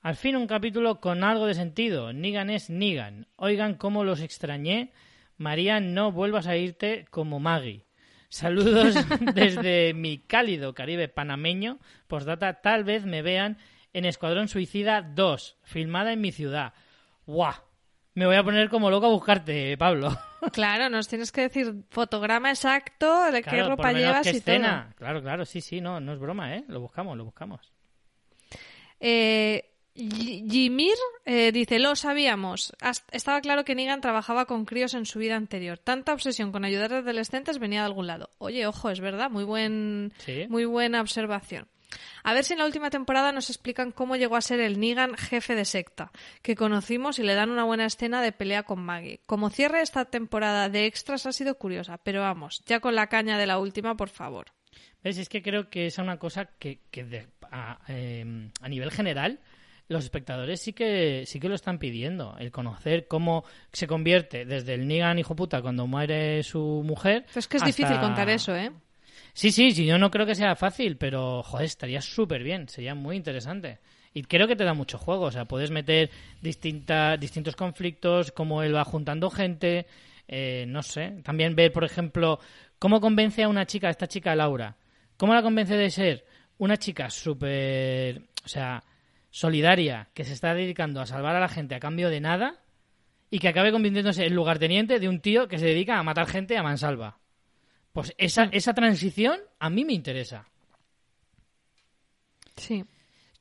Al fin un capítulo con algo de sentido. Nigan es Nigan. Oigan cómo los extrañé. María, no vuelvas a irte como Maggie. Saludos desde mi cálido Caribe panameño. Postdata, tal vez me vean en Escuadrón Suicida 2, filmada en mi ciudad. ¡Guau! Me voy a poner como loco a buscarte, Pablo. Claro, nos tienes que decir fotograma exacto de qué ropa llevas y escena. Claro, claro, sí, sí, no, no es broma, ¿eh? Lo buscamos, lo buscamos. Eh, Jimir eh, dice, lo sabíamos. Estaba claro que Negan trabajaba con críos en su vida anterior. Tanta obsesión con ayudar a adolescentes venía de algún lado. Oye, ojo, es verdad, muy, buen, muy buena observación. A ver si en la última temporada nos explican cómo llegó a ser el Negan jefe de secta, que conocimos y le dan una buena escena de pelea con Maggie. Como cierre esta temporada de extras ha sido curiosa, pero vamos, ya con la caña de la última, por favor. Es que creo que es una cosa que, a, em, a nivel general los espectadores sí que sí que lo están pidiendo, el conocer cómo se convierte desde el Negan hijo puta cuando muere su mujer. es que es difícil contar eso, ¿eh? Sí, sí, sí, yo no creo que sea fácil, pero joder, estaría súper bien, sería muy interesante. Y creo que te da mucho juego, o sea, puedes meter distintas, distintos conflictos, cómo él va juntando gente, eh, no sé. También ver, por ejemplo, cómo convence a una chica, a esta chica Laura, cómo la convence de ser una chica súper, o sea, solidaria que se está dedicando a salvar a la gente a cambio de nada y que acabe convirtiéndose en lugarteniente de un tío que se dedica a matar gente a mansalva. Pues esa, mm. esa transición a mí me interesa. Sí.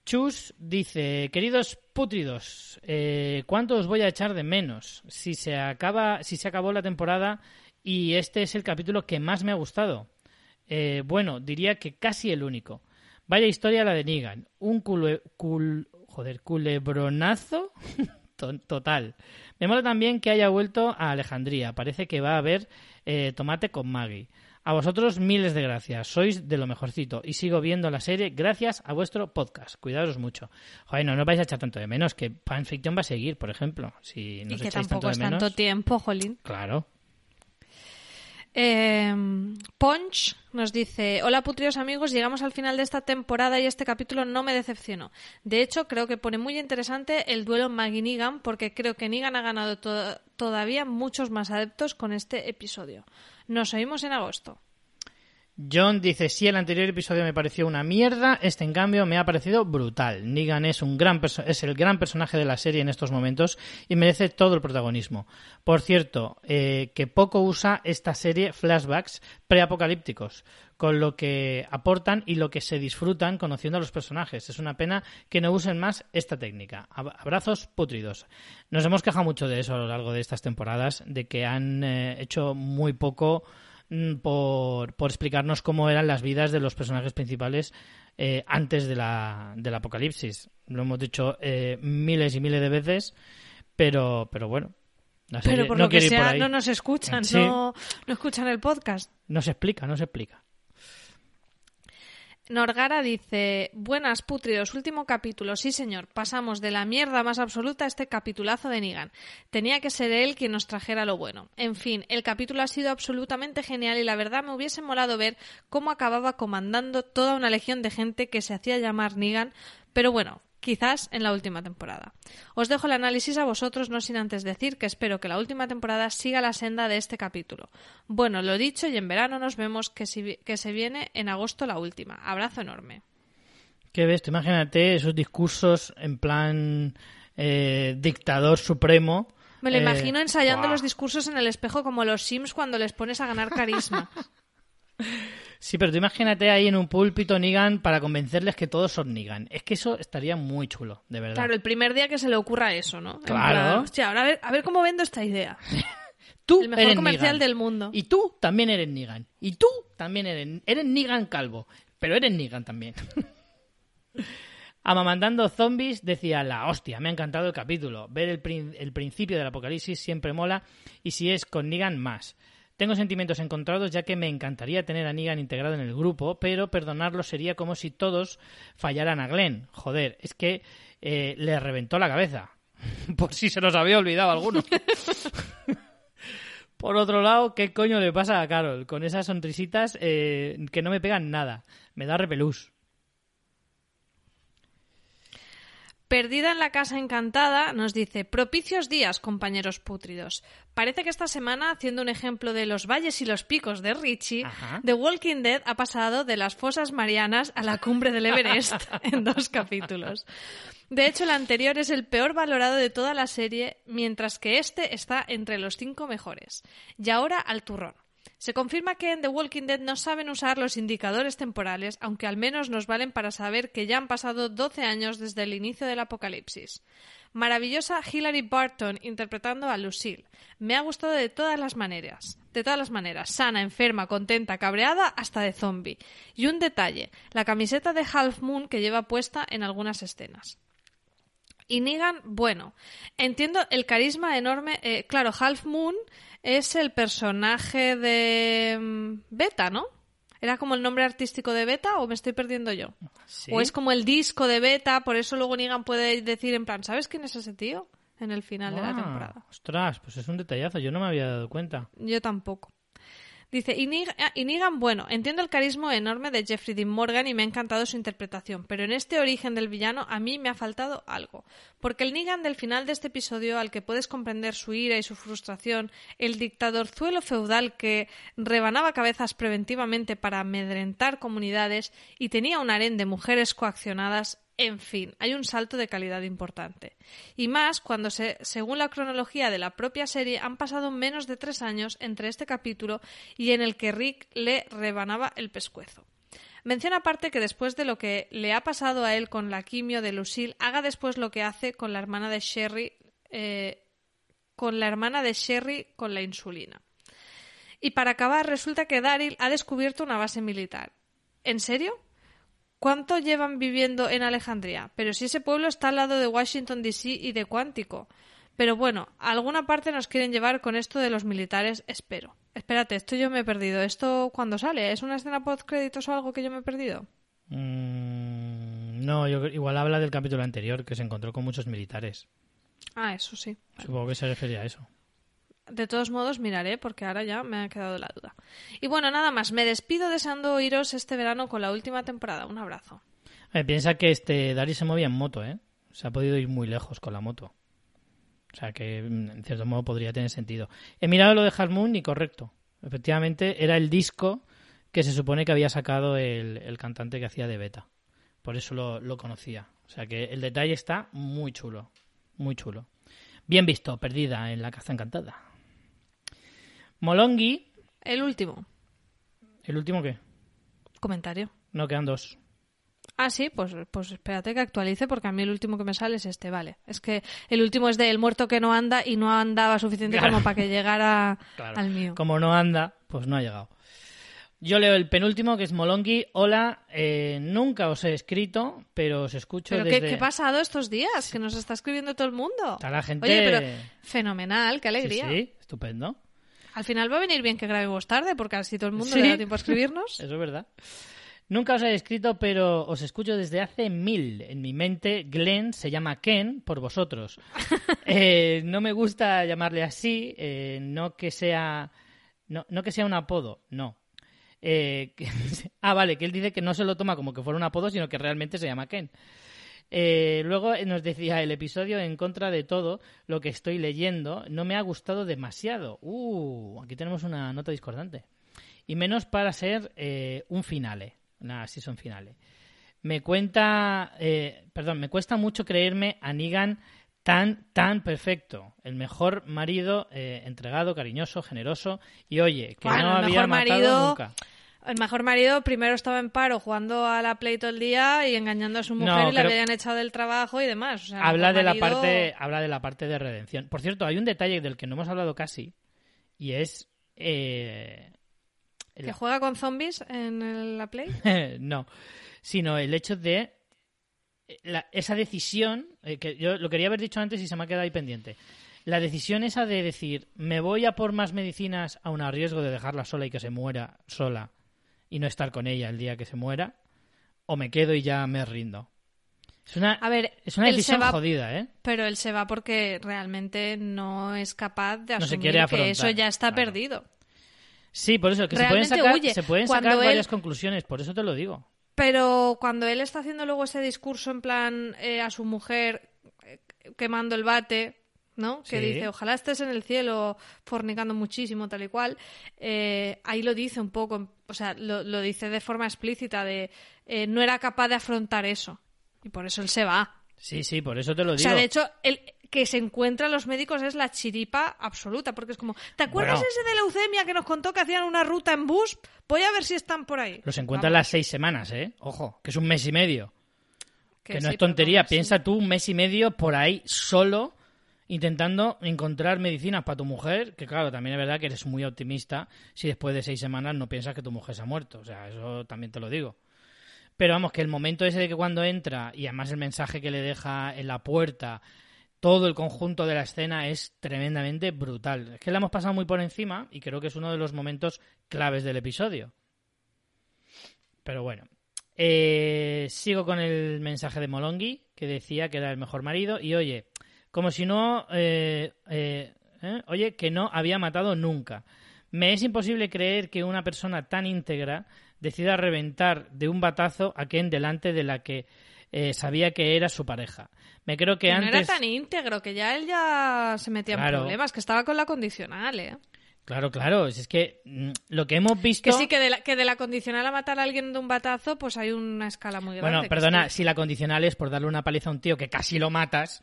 Chus dice, queridos putridos, eh, ¿cuánto os voy a echar de menos? Si se acaba, si se acabó la temporada y este es el capítulo que más me ha gustado. Eh, bueno, diría que casi el único. Vaya historia la de Negan. Un joder, culebronazo total. Me mola también que haya vuelto a Alejandría. Parece que va a haber eh, tomate con Maggie. A vosotros miles de gracias, sois de lo mejorcito y sigo viendo la serie gracias a vuestro podcast. Cuidaros mucho. Joder, no nos vais a echar tanto de menos que Fanfiction va a seguir, por ejemplo. Si nos y que echáis tampoco tanto es de menos, tanto tiempo, Jolín. Claro. Eh, Punch nos dice, hola putrios amigos, llegamos al final de esta temporada y este capítulo no me decepcionó. De hecho, creo que pone muy interesante el duelo Maggie-Negan porque creo que Negan ha ganado to- todavía muchos más adeptos con este episodio. Nos oímos en agosto. John dice, sí, el anterior episodio me pareció una mierda, este en cambio me ha parecido brutal. Negan es, un gran es el gran personaje de la serie en estos momentos y merece todo el protagonismo. Por cierto, eh, que poco usa esta serie flashbacks preapocalípticos, con lo que aportan y lo que se disfrutan conociendo a los personajes. Es una pena que no usen más esta técnica. Ab- Abrazos putridos. Nos hemos quejado mucho de eso a lo largo de estas temporadas, de que han eh, hecho muy poco por, por explicarnos cómo eran las vidas de los personajes principales eh, antes de la, del apocalipsis. Lo hemos dicho eh, miles y miles de veces, pero, pero bueno. la serie Pero por no lo que por sea, no nos escuchan, Sí. no, no escuchan el podcast. No se explica, no se explica. Norgara dice, buenas putridos, último capítulo, sí señor, pasamos de la mierda más absoluta a este capitulazo de Negan. Tenía que ser él quien nos trajera lo bueno. En fin, el capítulo ha sido absolutamente genial y la verdad me hubiese molado ver cómo acababa comandando toda una legión de gente que se hacía llamar Negan, pero bueno, quizás en la última temporada. Os dejo el análisis a vosotros, no sin antes decir que espero que la última temporada siga la senda de este capítulo. Bueno, lo dicho, y en verano nos vemos que, si vi- que se viene en agosto la última. Abrazo enorme. ¿Qué ves? Tú imagínate esos discursos en plan eh, dictador supremo. Me lo Eh, imagino ensayando los discursos en el espejo como los Sims cuando les pones a ganar carisma. Sí, pero tú imagínate ahí en un púlpito Negan para convencerles que todos son Negan. Es que eso estaría muy chulo, de verdad. claro, el primer día que se le ocurra eso, ¿no? Claro. plan, hostia, ahora a ver, a ver cómo vendo esta idea. tú el mejor eres comercial Negan. del mundo. Y tú también eres Negan. Y tú también eres, eres Negan calvo. Pero eres Negan también. Amamandando zombies decía la hostia, me ha encantado el capítulo. Ver el, prin- el principio del apocalipsis siempre mola y si es con Negan más. Tengo sentimientos encontrados ya que me encantaría tener a Negan integrado en el grupo, pero perdonarlo sería como si todos fallaran a Glenn. Joder, es que eh, le reventó la cabeza. Por si se nos había olvidado alguno. Por otro lado, ¿qué coño le pasa a Carol? Con esas sonrisitas eh, que no me pegan nada. Me da repelús. Perdida en la casa encantada nos dice propicios días, compañeros pútridos. Parece que esta semana, haciendo un ejemplo de los valles y los picos de Richie, Ajá. The Walking Dead ha pasado de las fosas marianas a la cumbre del Everest en dos capítulos. De hecho, el anterior es el peor valorado de toda la serie, mientras que este está entre los cinco mejores. Y ahora al turrón. Se confirma que en The Walking Dead no saben usar los indicadores temporales, aunque al menos nos valen para saber que ya han pasado 12 años desde el inicio del apocalipsis. Maravillosa Hilary Barton interpretando a Lucille. Me ha gustado de todas las maneras. De todas las maneras. Sana, enferma, contenta, cabreada, hasta de zombie. Y un detalle, la camiseta de Half Moon que lleva puesta en algunas escenas. Y Negan, bueno, entiendo el carisma enorme. eh, claro, Half Moon es el personaje de mm, Beta, ¿no? ¿Era como el nombre artístico de Beta o me estoy perdiendo yo? ¿Sí? O es como el disco de Beta, por eso luego Negan puede decir en plan, ¿sabes quién es ese tío? En el final de la Ah, temporada. Ostras, pues es un detallazo. Yo no me había dado cuenta. Yo tampoco. Dice, ah, y Negan, bueno, entiendo el carisma enorme de Jeffrey Dean Morgan y me ha encantado su interpretación, pero en este origen del villano a mí me ha faltado algo. Porque el Negan del final de este episodio, al que puedes comprender su ira y su frustración, el dictadorzuelo feudal que rebanaba cabezas preventivamente para amedrentar comunidades y tenía un harén de mujeres coaccionadas, en fin, hay un salto de calidad importante. Y más cuando, se, según la cronología de la propia serie, han pasado menos de tres años entre este capítulo y en el que Rick le rebanaba el pescuezo. Menciona aparte que después de lo que le ha pasado a él con la quimio de Lucille, haga después lo que hace con la hermana de Sherry, eh, con la hermana de Sherry con la insulina. Y para acabar, resulta que Daryl ha descubierto una base militar. ¿En serio? ¿Cuánto llevan viviendo en Alejandría? Pero si ese pueblo está al lado de Washington, D.C. y de Cuántico. Pero bueno, a alguna parte nos quieren llevar con esto de los militares, espero. Espérate, esto yo me he perdido. ¿Esto cuándo sale? ¿Es una escena post créditos o algo que yo me he perdido? Mm, no, yo, igual habla del capítulo anterior, que se encontró con muchos militares. Ah, eso sí. Supongo que se refería a eso. De todos modos, miraré porque ahora ya me ha quedado la duda. Y bueno, nada más. Me despido deseando iros este verano con la última temporada. Un abrazo. Eh, piensa que este Dari se movía en moto, ¿eh? Se ha podido ir muy lejos con la moto. O sea que, mm, en cierto modo, podría tener sentido. He mirado lo de Half Moon y correcto. Efectivamente, era el disco que se supone que había sacado el, el cantante que hacía de beta. Por eso lo, lo conocía. O sea que el detalle está muy chulo. Muy chulo. Bien visto, perdida en la caza encantada. Molongi. El último. ¿El último qué? Comentario. No, quedan dos. Ah, sí, pues, pues espérate que actualice porque a mí el último que me sale es este, vale. Es que el último es de El muerto que no anda y no andaba suficiente Claro. como para que llegara Claro. al mío. Como no anda, pues no ha llegado. Yo leo el penúltimo, que es Molongi. Hola, eh, nunca os he escrito, pero os escucho ¿Pero desde... qué, qué ha pasado estos días? Que nos está escribiendo todo el mundo. Está la gente... Oye, pero fenomenal, qué Sí, alegría. sí, estupendo. Al final va a venir bien que grabemos tarde porque así todo el mundo Sí. le da tiempo a escribirnos. Eso es verdad. Nunca os he escrito, pero os escucho desde hace mil. En mi mente, Glenn se llama Ken por vosotros. Eh, no me gusta llamarle así, eh, no que sea, no, no que sea un apodo, no. Eh, que- ah, vale, que él dice que no se lo toma como que fuera un apodo, sino que realmente se llama Ken. Eh, luego nos decía el episodio en contra de todo lo que estoy leyendo no me ha gustado demasiado. Uh, aquí tenemos una nota discordante. Y menos para ser eh, un finale, una season finale. Me cuenta, eh, perdón, me cuesta mucho creerme a Negan tan, tan perfecto. El mejor marido eh, entregado, cariñoso, generoso y oye, que Bueno, no había matado marido- nunca. El mejor marido primero estaba en paro jugando a la Play todo el día y engañando a su mujer No, y la habían echado del trabajo y demás. O sea, el habla de la parte habla de la parte de redención por cierto hay un detalle del que no hemos hablado casi y es eh, ¿Que juega con zombies en la Play? no sino el hecho de eh, la- esa decisión eh, que yo lo quería haber dicho antes y se me ha quedado ahí pendiente la decisión esa de decir me voy a por más medicinas a un riesgo de dejarla sola y que se muera sola y no estar con ella el día que se muera o me quedo y ya me rindo es una A ver, es una decisión va- jodida eh Pero él se va porque realmente no es capaz de No se asumir quiere que eso ya está claro. perdido. Sí, por eso, que se pueden sacar, huye. se pueden sacar él- varias conclusiones, por eso te lo digo. Pero cuando él está haciendo luego ese discurso en plan eh, a su mujer eh, quemando el bate, ¿no? Que dice, ojalá estés en el cielo fornicando muchísimo, tal y cual. eh, ahí lo dice un poco, o sea, lo, lo dice de forma explícita de eh, no era capaz de afrontar eso. Y por eso él se va. Sí, sí, por eso te lo O digo. sea, de hecho, el que se encuentra a los médicos es la chiripa absoluta, porque es como, ¿te acuerdas Bueno. ese de leucemia que nos contó que hacían una ruta en bus? Voy a ver si están por ahí. Los encuentran Vamos, las seis semanas, ¿eh? Ojo, que es un mes y medio. Que, no sí, es tontería. sí. Piensa tú un mes y medio por ahí solo intentando encontrar medicinas para tu mujer, que claro, también es verdad que eres muy optimista si después de seis semanas no piensas que tu mujer se ha muerto. O sea, eso también te lo digo. Pero vamos, que el momento ese de que cuando entra, y además el mensaje que le deja en la puerta, todo el conjunto de la escena es tremendamente brutal. Es que la hemos pasado muy por encima y creo que es uno de los momentos claves del episodio. Pero bueno. Eh, sigo con el mensaje de Molongi, que decía que era el mejor marido. Y oye, como si no. eh, eh, ¿eh? Oye, que no había matado nunca. Me es imposible creer que una persona tan íntegra decida reventar de un batazo a Ken delante de la que eh, sabía que era su pareja. Me creo que Que no era antes. tan íntegro, que ya él ya se metía Claro. en problemas, que estaba con la condicional, ¿eh? Claro, claro. Es que mm, lo que hemos visto. Que sí, que de, la, que de la condicional a matar a alguien de un batazo, pues hay una escala muy grande. Bueno, perdona, que- si la condicional es por darle una paliza a un tío que casi lo matas,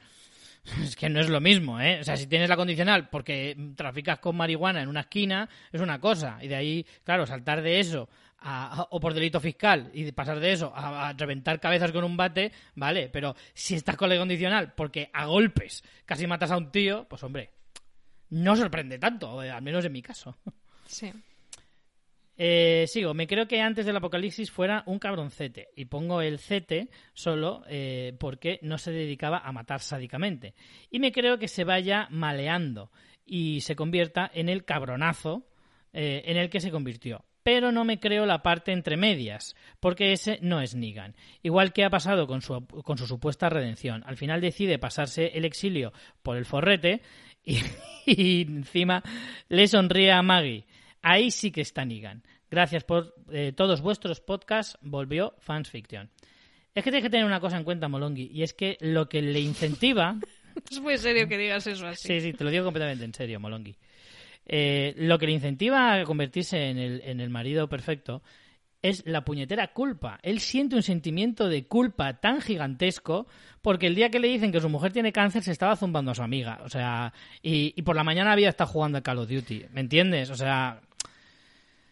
es que no es lo mismo, ¿eh? O sea, si tienes la condicional porque traficas con marihuana en una esquina, es una cosa. Y de ahí, claro, saltar de eso a- o por delito fiscal y pasar de eso a, a reventar cabezas con un bate, vale. Pero si estás con la condicional porque a golpes casi matas a un tío, pues hombre, no sorprende tanto, eh, al menos en mi caso. Sí. Eh, sigo, me creo que antes del apocalipsis fuera un cabroncete y pongo el cete solo eh, porque no se dedicaba a matar sádicamente. Y me creo que se vaya maleando y se convierta en el cabronazo eh, en el que se convirtió. Pero no me creo la parte entre medias, porque ese no es Negan. Igual que ha pasado con su, con su supuesta redención. Al final decide pasarse el exilio por el forrete y, y encima le sonríe a Maggie. Ahí sí que está Negan. Gracias por eh, todos vuestros podcasts. Volvió Fans Fiction. Es que tienes que tener una cosa en cuenta, Molongi, y es que lo que le incentiva. Es muy serio que digas eso así. sí, sí, te lo digo completamente en serio, Molongi. Eh, lo que le incentiva a convertirse en el, en el marido perfecto es la puñetera culpa. Él siente un sentimiento de culpa tan gigantesco porque el día que le dicen que su mujer tiene cáncer se estaba zumbando a su amiga. O sea, y, y por la mañana había estado jugando a Call of Duty. ¿Me entiendes? O sea,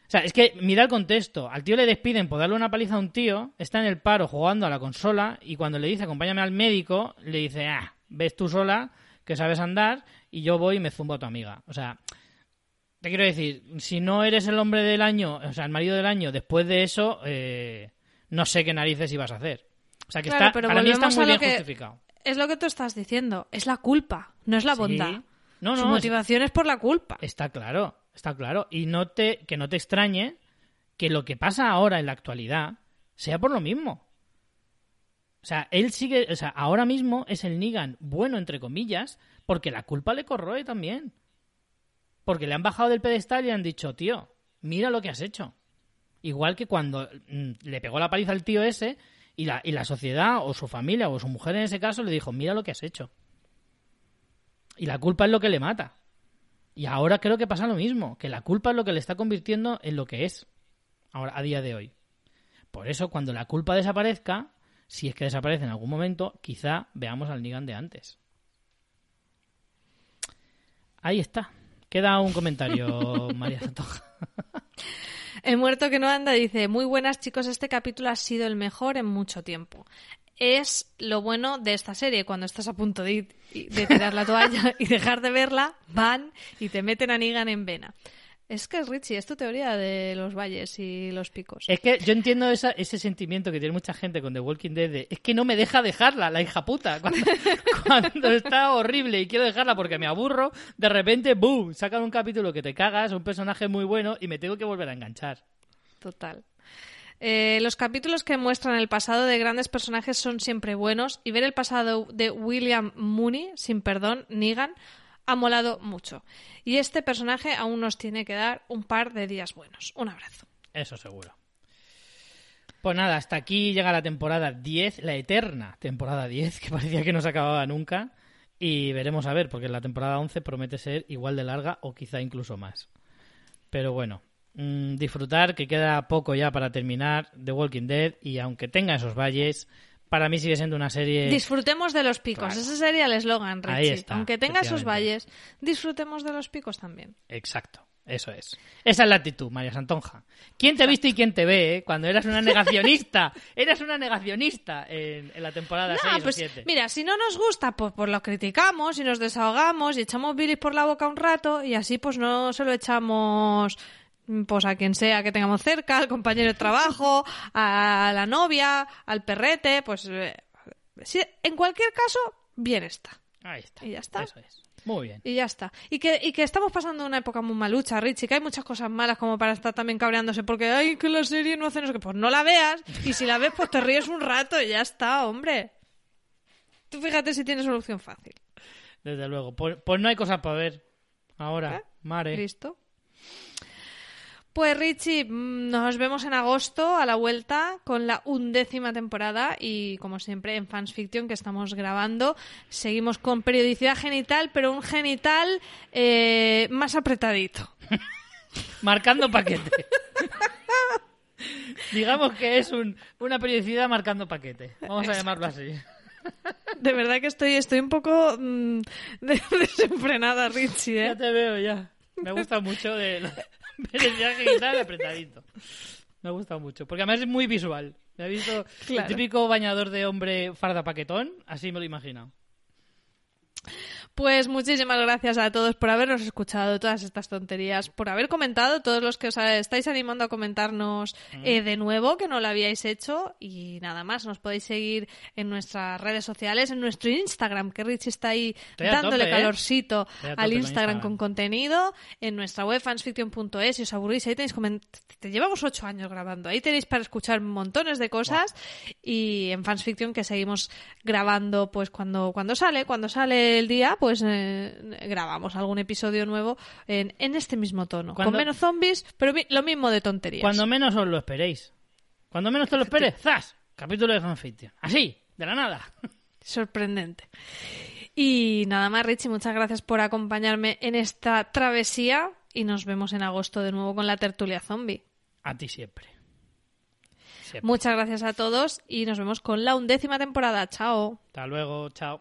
o sea, es que mira el contexto. Al tío le despiden por darle una paliza a un tío, está en el paro jugando a la consola y cuando le dice acompáñame al médico, le dice, ah, ves tú sola, que sabes andar y yo voy y me zumbo a tu amiga. O sea, te quiero decir, si no eres el hombre del año, o sea, el marido del año, después de eso, eh, no sé qué narices ibas a hacer. O sea, que Claro, está, pero para mí está muy bien que- justificado. Es lo que tú estás diciendo. Es la culpa, no es la Sí. bondad. No, Su no, motivación es por la culpa. Está claro, está claro. Y no te, que no te extrañe que lo que pasa ahora en la actualidad sea por lo mismo. O sea, él sigue, o sea, ahora mismo es el Negan bueno, entre comillas, porque la culpa le corroe también. Porque le han bajado del pedestal y han dicho, tío, mira lo que has hecho. Igual que cuando mm, le pegó la paliza al tío ese y la, y la sociedad o su familia o su mujer en ese caso le dijo, mira lo que has hecho. Y la culpa es lo que le mata. Y ahora creo que pasa lo mismo, que la culpa es lo que le está convirtiendo en lo que es ahora a día de hoy. Por eso cuando la culpa desaparezca, si es que desaparece en algún momento, quizá veamos al Negan de antes. Ahí está. Queda un comentario, María Santoja. El muerto que no anda dice, muy buenas chicos, este capítulo ha sido el mejor en mucho tiempo. Es lo bueno de esta serie, cuando estás a punto de, de tirar la toalla y dejar de verla, van y te meten a Negan en vena. Es que, Richie, es tu teoría de los valles y los picos. Es que yo entiendo esa- ese sentimiento que tiene mucha gente con The Walking Dead de, es que no me deja dejarla, la hija puta. Cuando, cuando está horrible y quiero dejarla porque me aburro, de repente, ¡boom! Sacan un capítulo que te cagas, un personaje muy bueno y me tengo que volver a enganchar. Total. Eh, los capítulos que muestran el pasado de grandes personajes son siempre buenos y ver el pasado de William Mooney, sin perdón, Negan, ha molado mucho. Y este personaje aún nos tiene que dar un par de días buenos. Un abrazo. Eso seguro. Pues nada, hasta aquí llega la temporada 10, la eterna temporada 10, que parecía que no se acababa nunca. Y veremos a ver, porque la temporada 11 promete ser igual de larga o quizá incluso más. Pero bueno, mm, disfrutar, que queda poco ya para terminar The Walking Dead. Y aunque tenga esos valles, para mí sigue siendo una serie. Disfrutemos de los picos. Claro. Ese sería el eslogan, Ahí Richie. está, Aunque tenga esos valles, disfrutemos de los picos también. Exacto, eso es. Esa es la actitud, María Santonja. ¿Quién te ha visto y quién te ve eh? cuando eras una negacionista? eras una negacionista en, en la temporada 6 Ah, o pues 7. mira, si no nos gusta, pues, pues lo criticamos y nos desahogamos y echamos bilis por la boca un rato y así pues no se lo echamos pues a quien sea que tengamos cerca, al compañero de trabajo, a la novia, al perrete, pues eh, sí, en cualquier caso, bien está. Ahí está. Y ya está. Eso es. Muy bien. Y ya está. Y que, y que estamos pasando una época muy malucha, Richie, que hay muchas cosas malas como para estar también cabreándose porque, ay, que la serie no hace no sé qué. Pues no la veas y si la ves, pues te ríes un rato y ya está, hombre. Tú fíjate si tienes solución fácil. Desde luego. Pues, pues no hay cosas para ver. Ahora, ¿Eh? Mare. ¿Listo? Pues Richie, mm, nos vemos en agosto a la vuelta con la undécima temporada y como siempre en Fans Fiction que estamos grabando seguimos con periodicidad genital pero un genital eh, más apretadito. Marcando paquete. Digamos que es un- una periodicidad marcando paquete. Vamos a llamarlo así. De verdad que estoy, estoy un poco mm, de- desenfrenada, Richie, Ya ¿eh? te veo, ya. Me gusta mucho de la periodicidad genital apretadito. Me gusta mucho. Porque además es muy visual. Me ha visto Claro. el típico bañador de hombre farda paquetón. Así me lo he imaginado. Pues muchísimas gracias a todos por habernos escuchado todas estas tonterías, por haber comentado, todos los que os estáis animando a comentarnos eh, de nuevo, que no lo habíais hecho. Y nada más, nos podéis seguir en nuestras redes sociales, en nuestro Instagram, que Rich está ahí Estoy dándole tope, ¿eh? calorcito al con Instagram con contenido, en nuestra web fansfiction.es, si os aburrís, ahí tenéis coment- te llevamos ocho años grabando, ahí tenéis para escuchar montones de cosas y en fansfiction que seguimos grabando pues cuando, cuando sale, cuando sale el día, pues eh, grabamos algún episodio nuevo en, en este mismo tono, Cuando- con menos zombies, pero mi- lo mismo de tonterías. Cuando menos os lo esperéis. Cuando menos te lo esperes, ¡zas! Capítulo de fanfiction. Así, de la nada. Sorprendente. Y nada más, Richie, muchas gracias por acompañarme en esta travesía y nos vemos en agosto de nuevo con la tertulia zombie. A ti siempre. Siempre. Muchas gracias a todos y nos vemos con la undécima temporada. Chao. Hasta luego, chao.